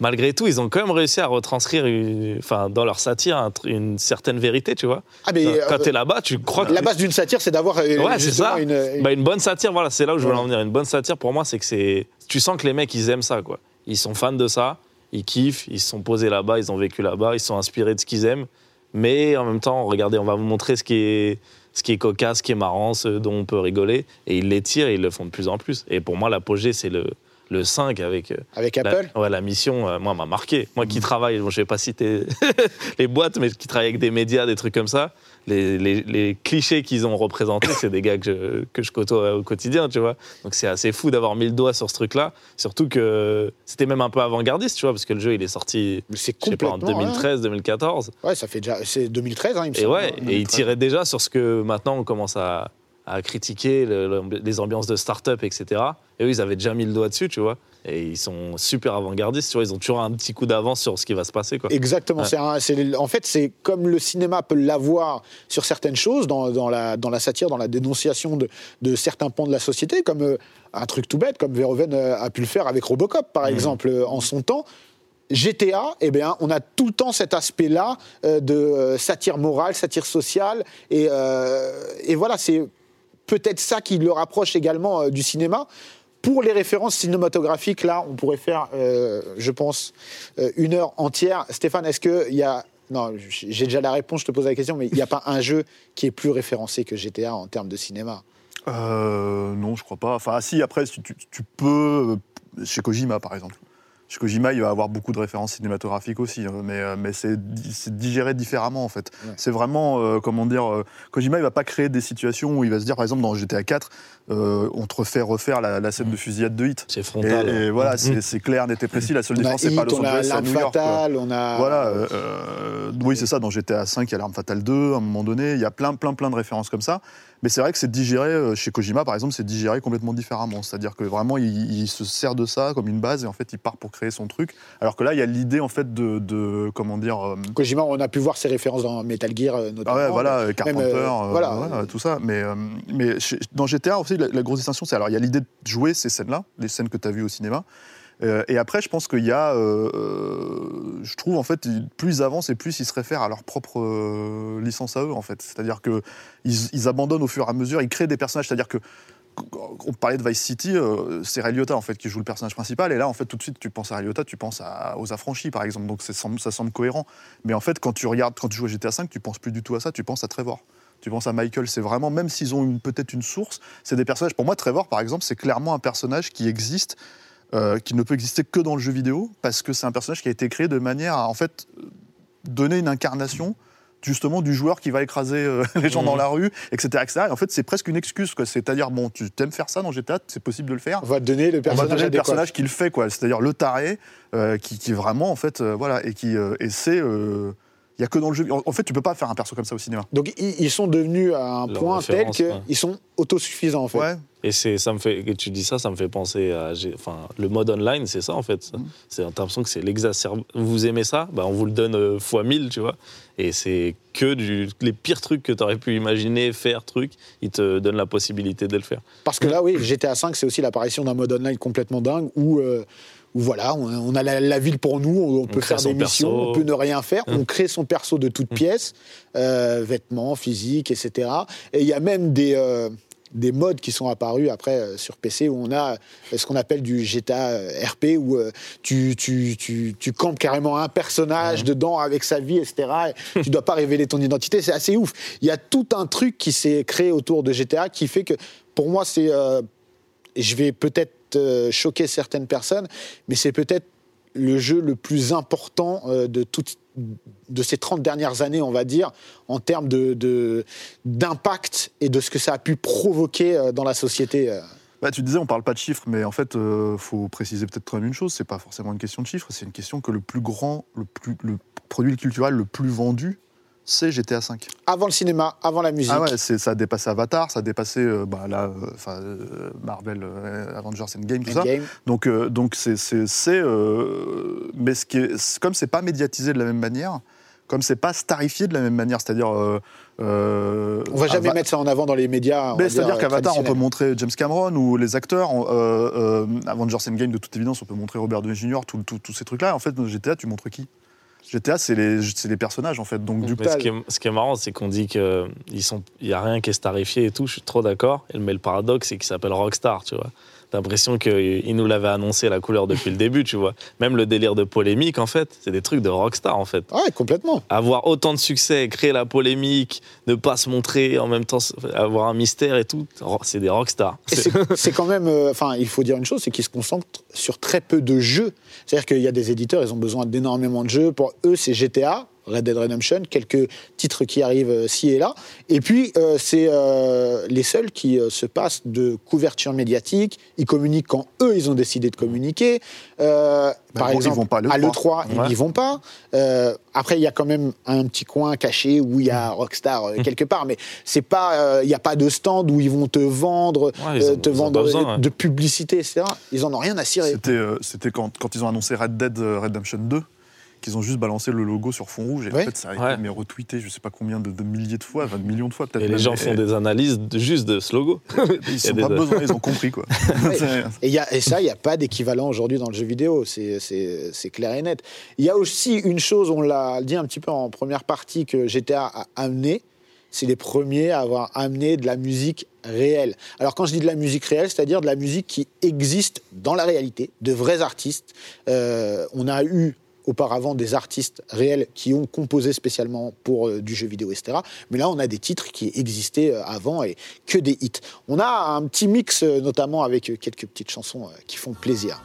Malgré tout, ils ont quand même réussi à retranscrire, une- enfin, dans leur satire, une certaine vérité, tu vois. Ah, mais, quand euh, t'es là-bas, tu crois que La base d'une satire, c'est d'avoir euh, Ouais, c'est justement ça. une, une- Bah, une bonne satire, voilà, c'est là où je voulais en venir. Une bonne satire, pour moi, c'est que c'est. Tu sens que les mecs, ils aiment ça, quoi. Ils sont fans de ça, ils kiffent, ils se sont posés là-bas, ils ont vécu là-bas, ils sont inspirés de ce qu'ils aiment. Mais en même temps, regardez, on va vous montrer ce qui est, ce qui est cocasse, ce qui est marrant, ce dont on peut rigoler. Et ils les tirent et ils le font de plus en plus. Et pour moi, l'apogée, c'est le, le 5 avec. euh, avec la- Apple. ouais, la mission, euh, moi, m'a marqué. Moi qui travaille, bon, je vais pas citer les boîtes, mais qui travaille avec des médias, des trucs comme ça, les, les- les clichés qu'ils ont représentés, c'est des gars que je, que je côtoie au quotidien, tu vois. Donc c'est assez fou d'avoir mis le doigt sur ce truc-là. Surtout que c'était même un peu avant-gardiste, tu vois, parce que le jeu, il est sorti, c'est je sais pas, en complètement. 2013, 2014. hein. Ouais, ça fait déjà. C'est 2013, hein, il me Et semble. ouais, et il tirait déjà sur ce que maintenant on commence à, à critiquer, le- le- les ambiances de start-up, etc. Et eux, ils avaient déjà mis le doigt dessus, tu vois. Et ils sont super avant-gardistes, tu vois. Ils ont toujours un petit coup d'avance sur ce qui va se passer, quoi. Exactement. Ouais. c'est en fait, c'est comme le cinéma peut l'avoir sur certaines choses, dans, dans la, dans la satire, dans la dénonciation de, de certains pans de la société, comme euh, un truc tout bête, comme Verhoeven euh, a pu le faire avec Robocop, par exemple, euh, en son temps. GTA, eh bien, on a tout le temps cet aspect-là euh, de satire morale, satire sociale, et, euh, et voilà, c'est peut-être ça qui le rapproche également du cinéma. Pour les références cinématographiques, là, on pourrait faire, euh, je pense, euh, une heure entière. Stéphane, est-ce qu'il y a... Non, j'ai déjà la réponse, je te pose la question, mais il n'y a pas un jeu qui est plus référencé que GTA en termes de cinéma? Euh, non, je crois pas. Enfin, si, après, tu, tu- peux. euh, Chez Kojima, par exemple. Chez Kojima, il va avoir beaucoup de références cinématographiques aussi, hein, mais, euh, mais c'est di- c'est digéré différemment, en fait. Ouais. C'est vraiment, euh, comment dire, euh, Kojima, il va pas créer des situations où il va se dire, par exemple, dans GTA 4, euh, on te refait refaire la, la scène de fusillade de Hit. C'est frontal. et voilà, Mhm. c'est clair, net et précis. La seule différence, c'est pas Los on a Angeles, c'est l'arme New York. fatale, on a... Voilà, euh, euh, oui, c'est ça. Dans GTA 5, il y a l'arme fatale 2, à un moment donné. Il y a plein, plein, plein de références comme ça. Mais c'est vrai que c'est digéré, euh, chez Kojima, par exemple, c'est digéré complètement différemment. C'est-à-dire que vraiment, il, il se sert de ça comme une base et en fait, il part pour créer son truc. Alors que là, il y a l'idée, en fait, de. de- comment dire. euh, Kojima, on a pu voir ses références dans Metal Gear, euh, ah notamment. ouais, voilà, euh, Carpenter, euh, voilà. tout ça. Mais, mais dans GTA aussi, la, la grosse distinction, c'est alors il y a l'idée de jouer ces scènes-là, les scènes que tu as vues au cinéma. Euh, et après, je pense qu'il y a, euh, je trouve en fait, plus ils avancent et plus ils se réfèrent à leur propre euh, licence à eux en fait. C'est-à-dire que ils, ils abandonnent au fur et à mesure, ils créent des personnages. C'est-à-dire que on parlait de Vice City, euh, c'est Ray Liotta en fait qui joue le personnage principal, et là en fait tout de suite tu penses à Ray Liotta, tu penses à- aux affranchis par exemple, donc ça semble cohérent. Mais en fait quand tu regardes, quand tu joues à GTA V, tu penses plus du tout à ça, tu penses à Trevor. Tu penses à Michael, c'est vraiment, même s'ils ont peut-être une source, c'est des personnages. Pour moi, Trevor, par exemple, c'est clairement un personnage qui existe, euh, qui ne peut exister que dans le jeu vidéo, parce que c'est un personnage qui a été créé de manière à, en fait, donner une incarnation justement du joueur qui va écraser euh, les gens dans la rue, etc. etc. Et en fait, c'est presque une excuse. C'est-à-dire, bon, tu t'aimes faire ça dans GTA, c'est possible de le faire. On va te donner le On va personnage donner le personnage qui le fait, quoi. C'est-à-dire le taré, euh, qui, qui est vraiment, en fait, euh, voilà, et qui, et c'est, il y a que dans le jeu. En, en fait, tu peux pas faire un perso comme ça au cinéma. Donc ils, sont devenus à un Leur point tel qu'ils ouais. sont autosuffisants en fait. Ouais. Et c'est, ça me fait, que tu dis ça, ça me fait penser à, enfin, le mode online, c'est ça en fait. Mm. C'est, t'as l'impression que c'est l'exacerbe. Vous aimez ça, bah, on vous le donne euh, fois 1000, tu vois. Et c'est que du, les pires trucs que tu aurais pu imaginer, faire, truc, ils te donnent la possibilité de le faire. Parce que là, oui, GTA V, c'est aussi l'apparition d'un mode online complètement dingue où, euh, où voilà, on, on a la, la ville pour nous, on, on peut faire des missions, perso. on peut ne rien faire, Hum. on crée son perso de toutes pièces, euh, vêtements, physique, etc. Et il y a même des. euh, des modes qui sont apparus après euh, sur PC où on a euh, ce qu'on appelle du GTA euh, RP où tu, tu, tu, tu campes carrément un personnage dedans avec sa vie, etc. Et tu dois pas révéler ton identité. C'est assez ouf. Il y a tout un truc qui s'est créé autour de GTA qui fait que pour moi, c'est. Je vais peut-être euh, choquer certaines personnes, mais c'est peut-être le jeu le plus important euh, de toutes de ces 30 dernières années, on va dire, en termes de, de- d'impact et de ce que ça a pu provoquer euh, dans la société. Bah, tu disais, on parle pas de chiffres, mais en fait, il faut préciser peut-être quand même une chose. C'est pas forcément une question de chiffres, c'est une question que le plus grand, le, plus, le produit culturel le plus vendu, c'est GTA V. Avant le cinéma, avant la musique. Ah ouais, ça a dépassé Avatar, ça a dépassé euh, bah, euh, euh, Marvel, euh, Avengers Endgame, tout ça. Donc, donc c'est, mais ce qui est, comme c'est pas médiatisé de la même manière, comme c'est pas starifié de la même manière, c'est-à-dire, euh, On va jamais Ava- mettre ça en avant dans les médias. c'est-à-dire dire, qu'Avatar, on peut montrer James Cameron ou les acteurs. on- euh, euh, Avengers Endgame, de toute évidence, on peut montrer Robert Downey Jr., tous ces trucs-là. En fait, dans GTA, tu montres qui? GTA, c'est les, les personnages, en fait. Donc, du coup, ce, qui est, ce qui est marrant, c'est qu'on dit qu'il n'y a rien qui est starifié et tout, je suis trop d'accord. Mais le paradoxe, c'est qu'il s'appelle Rockstar, tu vois. L'impression qu'il nous l'avait annoncé la couleur depuis le début, tu vois. Même le délire de polémique, en fait, c'est des trucs de Rockstar, en fait. Ouais, complètement. Avoir autant de succès, créer la polémique, ne pas se montrer, en même temps avoir un mystère et tout, c'est des Rockstar. Et c'est c'est quand même, euh, enfin, il faut dire une chose, c'est qu'ils se concentrent sur très peu de jeux. C'est-à-dire qu'il y a des éditeurs, ils ont besoin d'énormément de jeux. Pour eux, c'est GTA, Red Dead Redemption, quelques titres qui arrivent euh, ci et là. Et puis, euh, c'est euh, les seuls qui euh, se passent de couverture médiatique. Ils communiquent quand eux, ils ont décidé de communiquer. Euh, par bon, ils exemple, vont pas à à l'E3. l'E3, ils Ouais. n'y vont pas. Après, il y a quand même un petit coin caché où il y a Rockstar euh, quelque part, mais c'est pas, il n'y a pas de stand où ils vont te vendre, Ouais, te besoin, ouais. de publicité, etc. Ils en ont rien à cirer. C'était, quand, quand ils ont annoncé Red Dead Redemption 2 qu'ils ont juste balancé le logo sur fond rouge et Ouais. en fait ça a Ouais. été mais retweeté je sais pas combien de, de milliers de fois, enfin de millions de fois peut-être. Et les gens Et- font des analyses de- juste de ce logo. Ils n'ont des- pas besoin, ils ont compris quoi. Et, il y a- et ça, il n'y a pas d'équivalent aujourd'hui dans le jeu vidéo, c'est clair et net. Il y a aussi une chose, on l'a dit un petit peu en première partie, que GTA a amené, c'est les premiers à avoir amené de la musique réelle. Alors quand je dis de la musique réelle, c'est-à-dire de la musique qui existe dans la réalité, de vrais artistes. Euh, on a eu auparavant des artistes réels qui ont composé spécialement pour euh, du jeu vidéo, etc. Mais là, on a des titres qui existaient euh, avant et que des hits. On a un petit mix, euh, notamment avec quelques petites chansons qui font plaisir.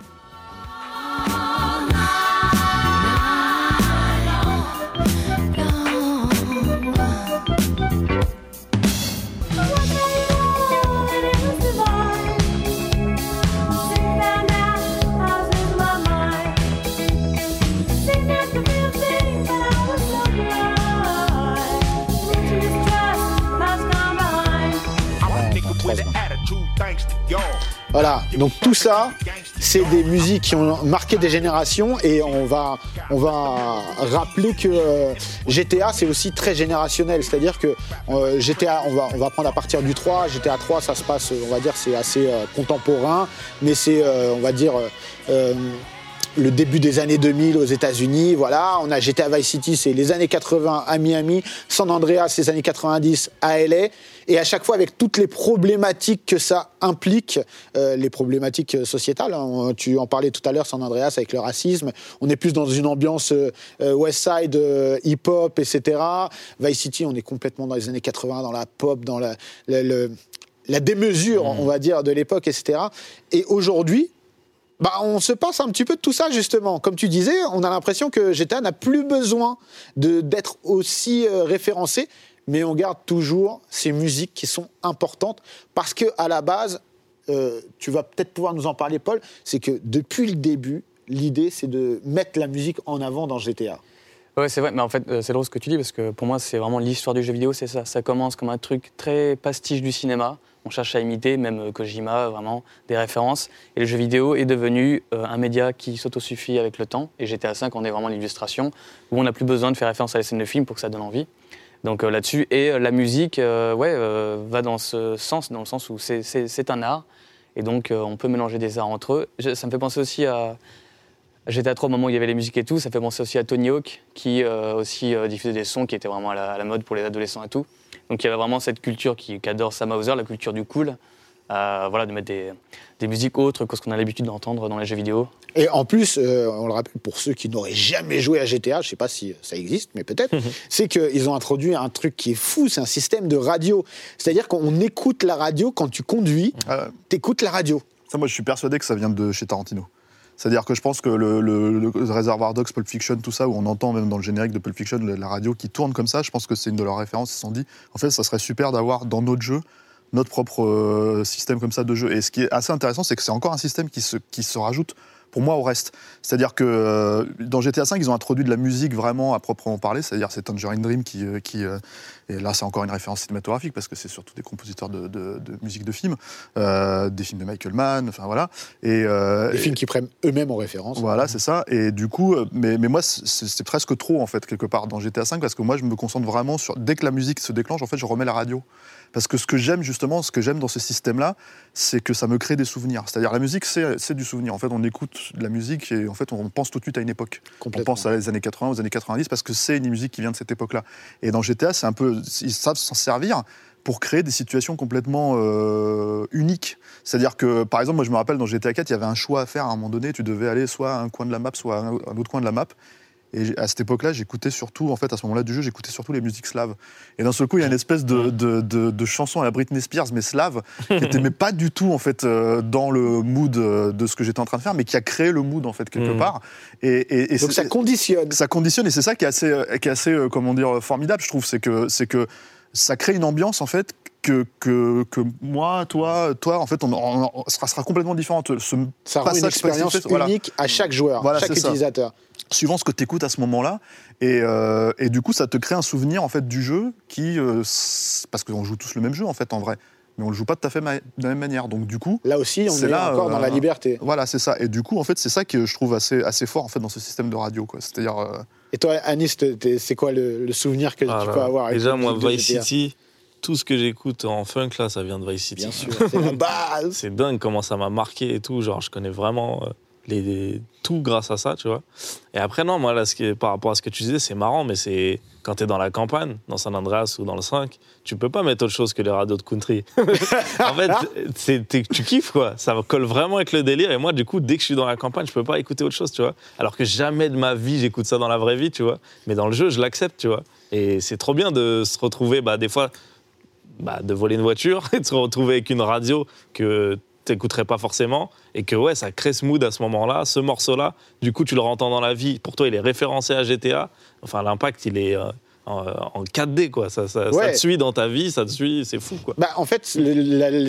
Voilà, donc tout ça, c'est des musiques qui ont marqué des générations et on va, rappeler que euh, GTA c'est aussi très générationnel, c'est-à-dire que euh, GTA, on va, on va prendre à partir du 3, GTA 3 ça se passe, on va dire c'est assez euh, contemporain, mais c'est, on va dire, le début des années 2000 aux États-Unis. Voilà, on a GTA Vice City, c'est les années 80 à Miami, San Andreas, les années 90 à LA. Et à chaque fois, avec toutes les problématiques que ça implique, euh, les problématiques sociétales. hein. Tu en parlais tout à l'heure, San Andreas, avec le racisme. On est plus dans une ambiance euh, euh, West Side, euh, hip-hop, etc. Vice City, on est complètement dans les années 80, dans la pop, dans la, la démesure, on va dire, de l'époque, etc. Et aujourd'hui, bah, on se passe un petit peu de tout ça, justement. Comme tu disais, on a l'impression que GTA n'a plus besoin d'être aussi euh, référencé, mais on garde toujours ces musiques qui sont importantes parce que à la base, euh, tu vas peut-être pouvoir nous en parler, Paul, c'est que depuis le début, l'idée, c'est de mettre la musique en avant dans GTA. Ouais, c'est vrai, mais en fait, euh, c'est drôle ce que tu dis parce que pour moi, c'est vraiment l'histoire du jeu vidéo, c'est ça. Ça commence comme un truc très pastiche du cinéma. On cherche à imiter, même euh, Kojima, vraiment, des références. Et le jeu vidéo est devenu un média qui s'autosuffit avec le temps. Et GTA V, on est vraiment l'illustration où on n'a plus besoin de faire référence à la scène de film pour que ça donne envie. Donc euh, là-dessus, et euh, la musique, euh, ouais, va dans ce sens, dans le sens où c'est- un art. Et donc, on peut mélanger des arts entre eux. Ça me fait penser aussi à, J'étais à 3 au moment où il y avait les musiques et tout, ça fait penser aussi à Tony Hawk qui aussi diffusait des sons qui étaient vraiment à la, mode pour les adolescents et tout. Donc il y avait vraiment cette culture qui, qui adore Sam Hauser, la culture du cool, euh, voilà, de mettre des, des musiques autres que ce qu'on a l'habitude d'entendre dans les jeux vidéo. Et en plus, euh, on le rappelle pour ceux qui n'auraient jamais joué à GTA, je sais pas si ça existe, mais peut-être, c'est qu'ils ont introduit un truc qui est fou, c'est un système de radio. C'est-à-dire qu'on écoute la radio quand tu conduis, Ah, t'écoutes la radio. Ça, moi, je suis persuadé que ça vient de chez Tarantino. C'est-à-dire que je pense que le, le, le Reservoir Dogs, Pulp Fiction, tout ça, où on entend même dans le générique de Pulp Fiction la radio qui tourne comme ça, je pense que c'est une de leurs références. Ils se sont dit, en fait, ça serait super d'avoir dans notre jeu notre propre euh, système comme ça de jeu. Et ce qui est assez intéressant, c'est que c'est encore un système qui se, qui se rajoute pour moi au reste. C'est-à-dire que euh, dans GTA V, ils ont introduit de la musique vraiment à proprement parler, c'est-à-dire c'est Tangerine Dream qui, euh, qui euh, et là c'est encore une référence cinématographique parce que c'est surtout des compositeurs de, de- de musique de films, des films de Michael Mann, enfin voilà. Et, et- films qui prennent eux-mêmes en référence. voilà, c'est ça. Et du coup, mais, mais moi, c'est presque trop, en fait, quelque part, dans GTA V, parce que moi, je me concentre vraiment sur. Dès que la musique se déclenche, en fait, je remets la radio. Parce que ce que j'aime, justement, ce que j'aime dans ce système-là, c'est que ça me crée des souvenirs. C'est-à-dire, la musique, c'est du souvenir. En fait, on écoute de la musique et, en fait, on pense tout de suite à une époque. On pense à les années 80, aux années 90, parce que c'est une musique qui vient de cette époque-là. Et dans GTA, c'est un peu. Ils savent s'en servir pour créer des situations complètement euh, uniques. C'est-à-dire que, par exemple, moi je me rappelle dans GTA 4, il y avait un choix à faire à un moment donné. Tu devais aller soit à un coin de la map, soit à un autre coin de la map. Et à cette époque-là, j'écoutais surtout, en fait, à ce moment-là du jeu, j'écoutais surtout les musiques slaves. Et d'un seul coup, il y a une espèce de, de, de- de chanson à la Britney Spears, mais slave, qui était mais pas du tout, en fait, euh, dans le mood euh, de ce que j'étais en train de faire, mais qui a créé le mood, en fait, quelque Mhm. part. Et, et- et Donc ça conditionne. ça conditionne et c'est ça qui est assez, euh, qui est assez comment dire, formidable, je trouve. C'est que, c'est que ça crée une ambiance, en fait, que, que, que moi, toi, toi, en fait, on, on- on sera, sera complètement différente. Ce Ça rend une expérience voilà. unique à chaque joueur, Voilà, chaque ça. utilisateur. suivant ce que tu écoutes à ce moment-là. Et, euh, et du coup, ça te crée un souvenir en fait du jeu qui, euh, parce qu'on joue tous le même jeu en fait en vrai, mais on le joue pas tout à fait ma- de la même manière. Donc du coup, Là aussi, on C'est est là, encore euh, dans la liberté. voilà, c'est ça. Et du coup, en fait, c'est ça que je trouve assez, assez fort en fait dans ce système de radio, quoi. C'est-à-dire, euh, Et toi, Anis, c'est quoi le, le souvenir que Ah tu là peux avoir avec Déjà, moi, Vice? City, tout ce que j'écoute en funk, là, ça vient de Vice City. Bien sûr, c'est la base. C'est dingue comment ça m'a marqué et tout. Genre, je connais vraiment euh, les, les- tout grâce à ça, tu vois. Et après, non, moi, là, ce qui est- par rapport à ce que tu disais, c'est marrant, mais c'est quand tu es dans la campagne, dans San Andreas ou dans le 5, tu peux pas mettre autre chose que les radios de country. en fait, c'est- t'es- tu kiffes, quoi. Ça colle vraiment avec le délire. Et moi, du coup, dès que je suis dans la campagne, je peux pas écouter autre chose, tu vois. Alors que jamais de ma vie, j'écoute ça dans la vraie vie, tu vois. Mais dans le jeu, je l'accepte, tu vois. Et c'est trop bien de se retrouver, bah, des fois, bah, de voler une voiture et de se retrouver avec une radio que t'écouterais pas forcément et que ouais ça crée ce mood à ce moment-là ce morceau-là. Du coup tu le entends dans la vie. Pour toi il est référencé à GTA enfin l'impact il est euh, en, en 4D quoi ça, ça, ça Ouais. te suit dans ta vie ça te suit c'est fou quoi Bah, en fait,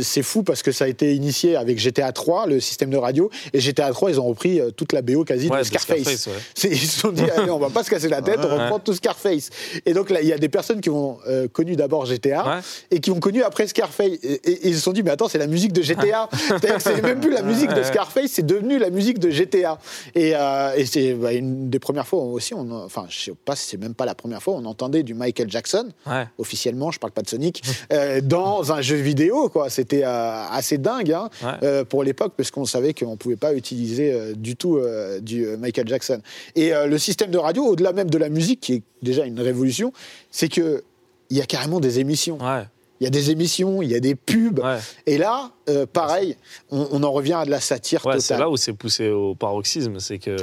c'est fou parce que ça a été initié avec GTA 3, le système de radio, et GTA 3, ils ont repris euh, toute la BO quasi Ouais, de de Scarface. Ouais. Ils se sont dit, allez, on va pas se casser la tête, on reprend tout Scarface. Et donc là, il y a des personnes qui ont euh, connu d'abord GTA et qui ont connu après Scarface. Et, et- et ils se sont dit, mais attends, c'est la musique de GTA. C'est même plus la musique de. Scarface, c'est devenu la musique de GTA. Et, euh, et c'est bah, une des premières fois aussi, on, enfin, je sais pas si c'est même pas la première fois, on entendait entendait du Michael Jackson, Ouais. officiellement, je parle pas de Sonic, euh, dans un jeu vidéo, quoi. C'était euh, assez dingue hein, Ouais. euh, pour l'époque, parce qu'on savait qu'on pouvait pas utiliser du tout du Michael Jackson. Et le système de radio, au-delà même de la musique, qui est déjà une révolution, c'est que il y a carrément des émissions. Ouais. Il y a des émissions, il y a des pubs. Ouais. Et là, euh, pareil, on, on en revient à de la satire Ouais, c'est totale. là où c'est poussé au paroxysme, c'est que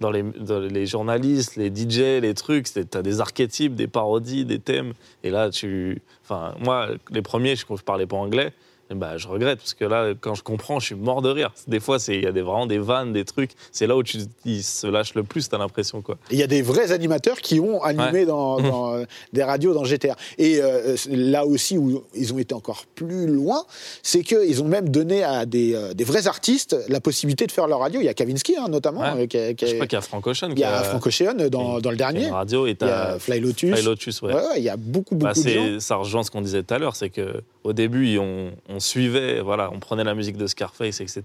dans les, dans les journalistes, les DJ, les trucs, c'est- t'as des archétypes, des parodies, des thèmes. Et là, tu. Enfin, moi, les premiers, je, je parlais pas anglais. Ben, je regrette parce que là, quand je comprends, je suis mort de rire. Des fois, il y a des, vraiment des vannes, des trucs. C'est là où tu, ils se lâchent le plus, t'as l'impression. quoi. Il y a des vrais animateurs qui ont animé Ouais. dans, dans, euh, des radios dans GTR. Et euh, là aussi où ils ont été encore plus loin, c'est qu'ils ont même donné à des, euh, des vrais artistes la possibilité de faire leur radio. Il y a Kavinsky hein, notamment. Ouais. euh, qui a- qui a- Je crois qu'il y a Frank Ocean il y a Frank Ocean dans, dans le dernier. une radio et Il y a Fly Lotus. Fly Lotus, ouais. Il y a beaucoup, beaucoup Bah, de gens. ça rejoint ce qu'on disait tout à l'heure, c'est que au début on, on suivait, voilà, on prenait la musique de Scarface, etc.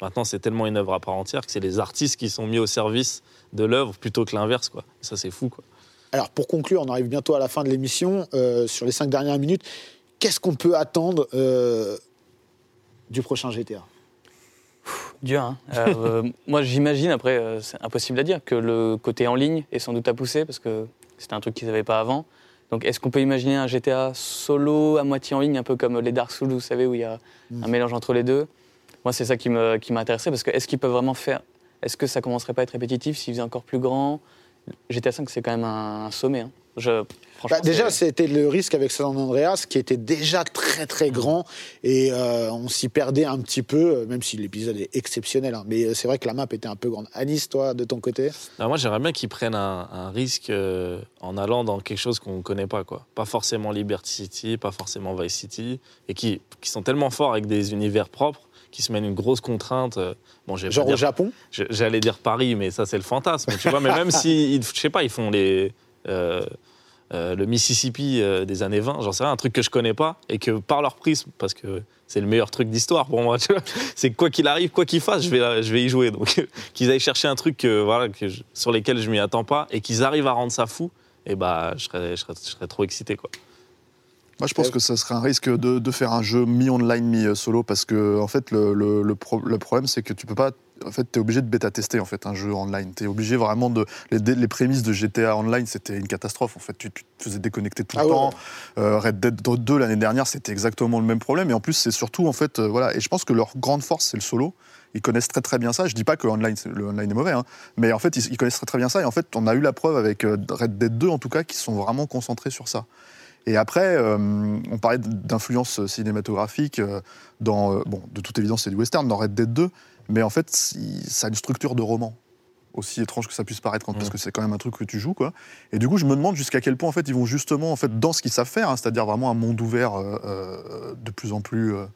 Maintenant c'est tellement une œuvre à part entière que c'est les artistes qui sont mis au service de l'œuvre plutôt que l'inverse, quoi. Ça c'est fou, quoi. Alors pour conclure, on arrive bientôt à la fin de l'émission. euh, sur les cinq dernières minutes, qu'est-ce qu'on peut attendre euh, du prochain GTA Dur, hein. Euh, moi, j'imagine, après, euh, c'est impossible à dire, que le côté en ligne est sans doute à pousser, parce que c'était un truc qu'ils n'avaient pas avant. Donc, est-ce qu'on peut imaginer un GTA solo, à moitié en ligne, un peu comme les Dark Souls, vous savez, où il y a un mélange entre les deux? Moi, c'est ça qui m'intéressait, parce que est-ce qu'ils peuvent vraiment faire. Est-ce que ça commencerait pas à être répétitif s'ils faisaient encore plus grand? GTA 5, c'est quand même un, sommet. hein. Je, Bah, déjà, c'était le risque avec San Andreas, qui était déjà très très grand, et euh, on s'y perdait un petit peu, euh, même si l'épisode est exceptionnel. hein. mais euh, c'est vrai que la map était un peu grande. Anis, toi, de ton côté? Moi j'aimerais bien qu'ils prennent un, un risque euh, en allant dans quelque chose qu'on ne connaît pas, quoi. Pas forcément Liberty City, pas forcément Vice City, et qui, qui sont tellement forts avec des univers propres qui se mènent une grosse contrainte. Bon, Genre au dire Japon? Je- J'allais dire Paris, mais ça, c'est le fantasme. Tu vois, mais même si, je sais pas, ils font les, euh, euh, le Mississippi euh, des années 20, j'en sais rien, un truc que je connais pas, et que par leur prisme, parce que c'est le meilleur truc d'histoire pour moi, c'est quoi qu'il arrive, quoi qu'il fasse, je vais, je vais y jouer. Donc, qu'ils aillent chercher un truc que, voilà, je- sur lesquels je m'y attends pas, et qu'ils arrivent à rendre ça fou, et bah, je serais, je serais, je serais trop excité, quoi. Moi, je pense que ça serait un risque de, de faire un jeu mi-online, mi-solo, parce que en fait, le, le- le pro- le problème, c'est que tu peux pas. En fait, tu es obligé de bêta-tester en fait, un jeu online. Tu es obligé vraiment de. Les, les prémices de GTA Online, c'était une catastrophe. En fait, tu, tu te faisais déconnecter tout le Ah temps. ouais. Euh, Red Dead 2 l'année dernière, c'était exactement le même problème. Et en plus, c'est surtout, en fait, euh, voilà. Et je pense que leur grande force, c'est le solo. Ils connaissent très très bien ça. Je dis pas que online, le online est mauvais, hein. mais en fait, ils, ils connaissent très très bien ça. Et en fait, on a eu la preuve avec euh, Red Dead 2, en tout cas, qui sont vraiment concentrés sur ça. Et après, euh, on parlait d'influence cinématographique. euh, dans, euh, bon, de toute évidence, c'est du western dans Red Dead 2, mais en fait, ça a une structure de roman. Aussi étrange que ça puisse paraître, quand- parce Mm. que c'est quand même un truc que tu joues, quoi. Et du coup, je me demande jusqu'à quel point, en fait, ils vont justement, en fait, dans ce qu'ils savent faire, hein, c'est-à-dire vraiment un monde ouvert euh, euh, de plus en plus euh,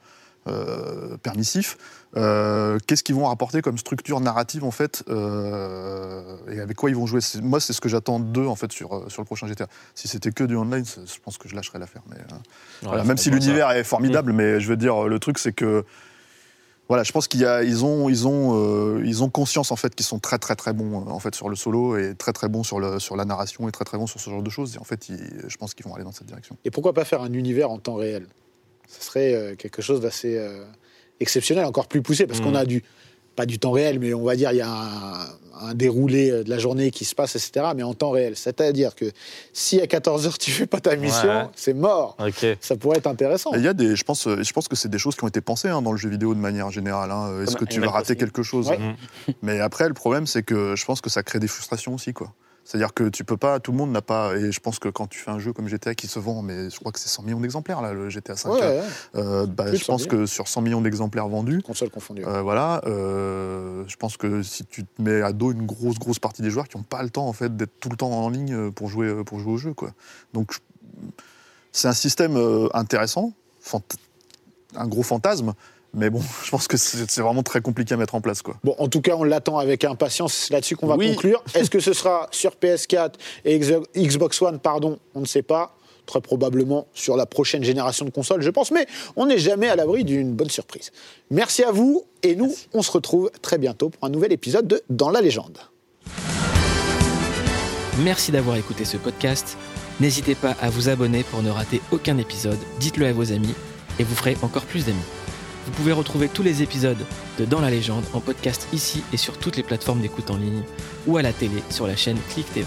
euh, permissif, euh, qu'est-ce qu'ils vont rapporter comme structure narrative, en fait, euh, et avec quoi ils vont jouer? Moi, c'est ce que j'attends d'eux, en fait, sur, sur le prochain GTA. Si c'était que du online, je pense que je lâcherais l'affaire. Mais, euh, voilà, même si l'univers est formidable, mais je veux dire, le truc, c'est que. Voilà, je pense qu'ils ils ont, ils ont, euh, ils ont conscience en fait qu'ils sont très très très bons en fait sur le solo et très très bons sur, le, sur la narration et très très bons sur ce genre de choses. Et en fait, ils- je pense qu'ils vont aller dans cette direction. Et pourquoi pas faire un univers en temps réel? Ce serait euh, quelque chose d'assez euh, exceptionnel, encore plus poussé, parce Mm. qu'on a du, pas du temps réel, mais on va dire il y a un, un déroulé euh, de la journée qui se passe, etc., mais en temps réel. C'est-à-dire que si à 14h tu fais pas ta mission, Ouais. c'est mort. Ça pourrait être intéressant. Il y a des, je pense, je pense que c'est des choses qui ont été pensées hein, dans le jeu vidéo de manière générale. hein. Est-ce que tu vas rater quelque chose? Ouais. Mm. Mais après, le problème, c'est que je pense que ça crée des frustrations aussi, quoi. C'est-à-dire que tu peux pas, tout le monde n'a pas, et je pense que quand tu fais un jeu comme GTA qui se vend, mais je crois que c'est 100 millions d'exemplaires là, le GTA 5. Ouais, ouais, euh, bah, je pense 100 que sur 100 millions d'exemplaires vendus, console confondue. Euh, voilà, euh, je pense que si tu te mets à dos une grosse grosse partie des joueurs qui n'ont pas le temps en fait d'être tout le temps en ligne euh, pour jouer euh, pour jouer au jeu quoi. Donc c'est un système euh, intéressant, un gros fantasme, mais bon, je pense que c'est vraiment très compliqué à mettre en place quoi. Bon, en tout cas, on l'attend avec impatience. C'est là-dessus qu'on va Oui. conclure. Est-ce que ce sera sur PS4 et Xbox One? Pardon, on ne sait pas. Très probablement sur la prochaine génération de consoles, je pense. Mais on n'est jamais à l'abri d'une bonne surprise. Merci à vous. Et nous, on se retrouve très bientôt pour un nouvel épisode de Dans la légende. Merci d'avoir écouté ce podcast. N'hésitez pas à vous abonner pour ne rater aucun épisode, dites-le à vos amis et vous ferez encore plus d'amis. Vous pouvez retrouver tous les épisodes de Dans la légende en podcast ici et sur toutes les plateformes d'écoute en ligne ou à la télé sur la chaîne Click TV.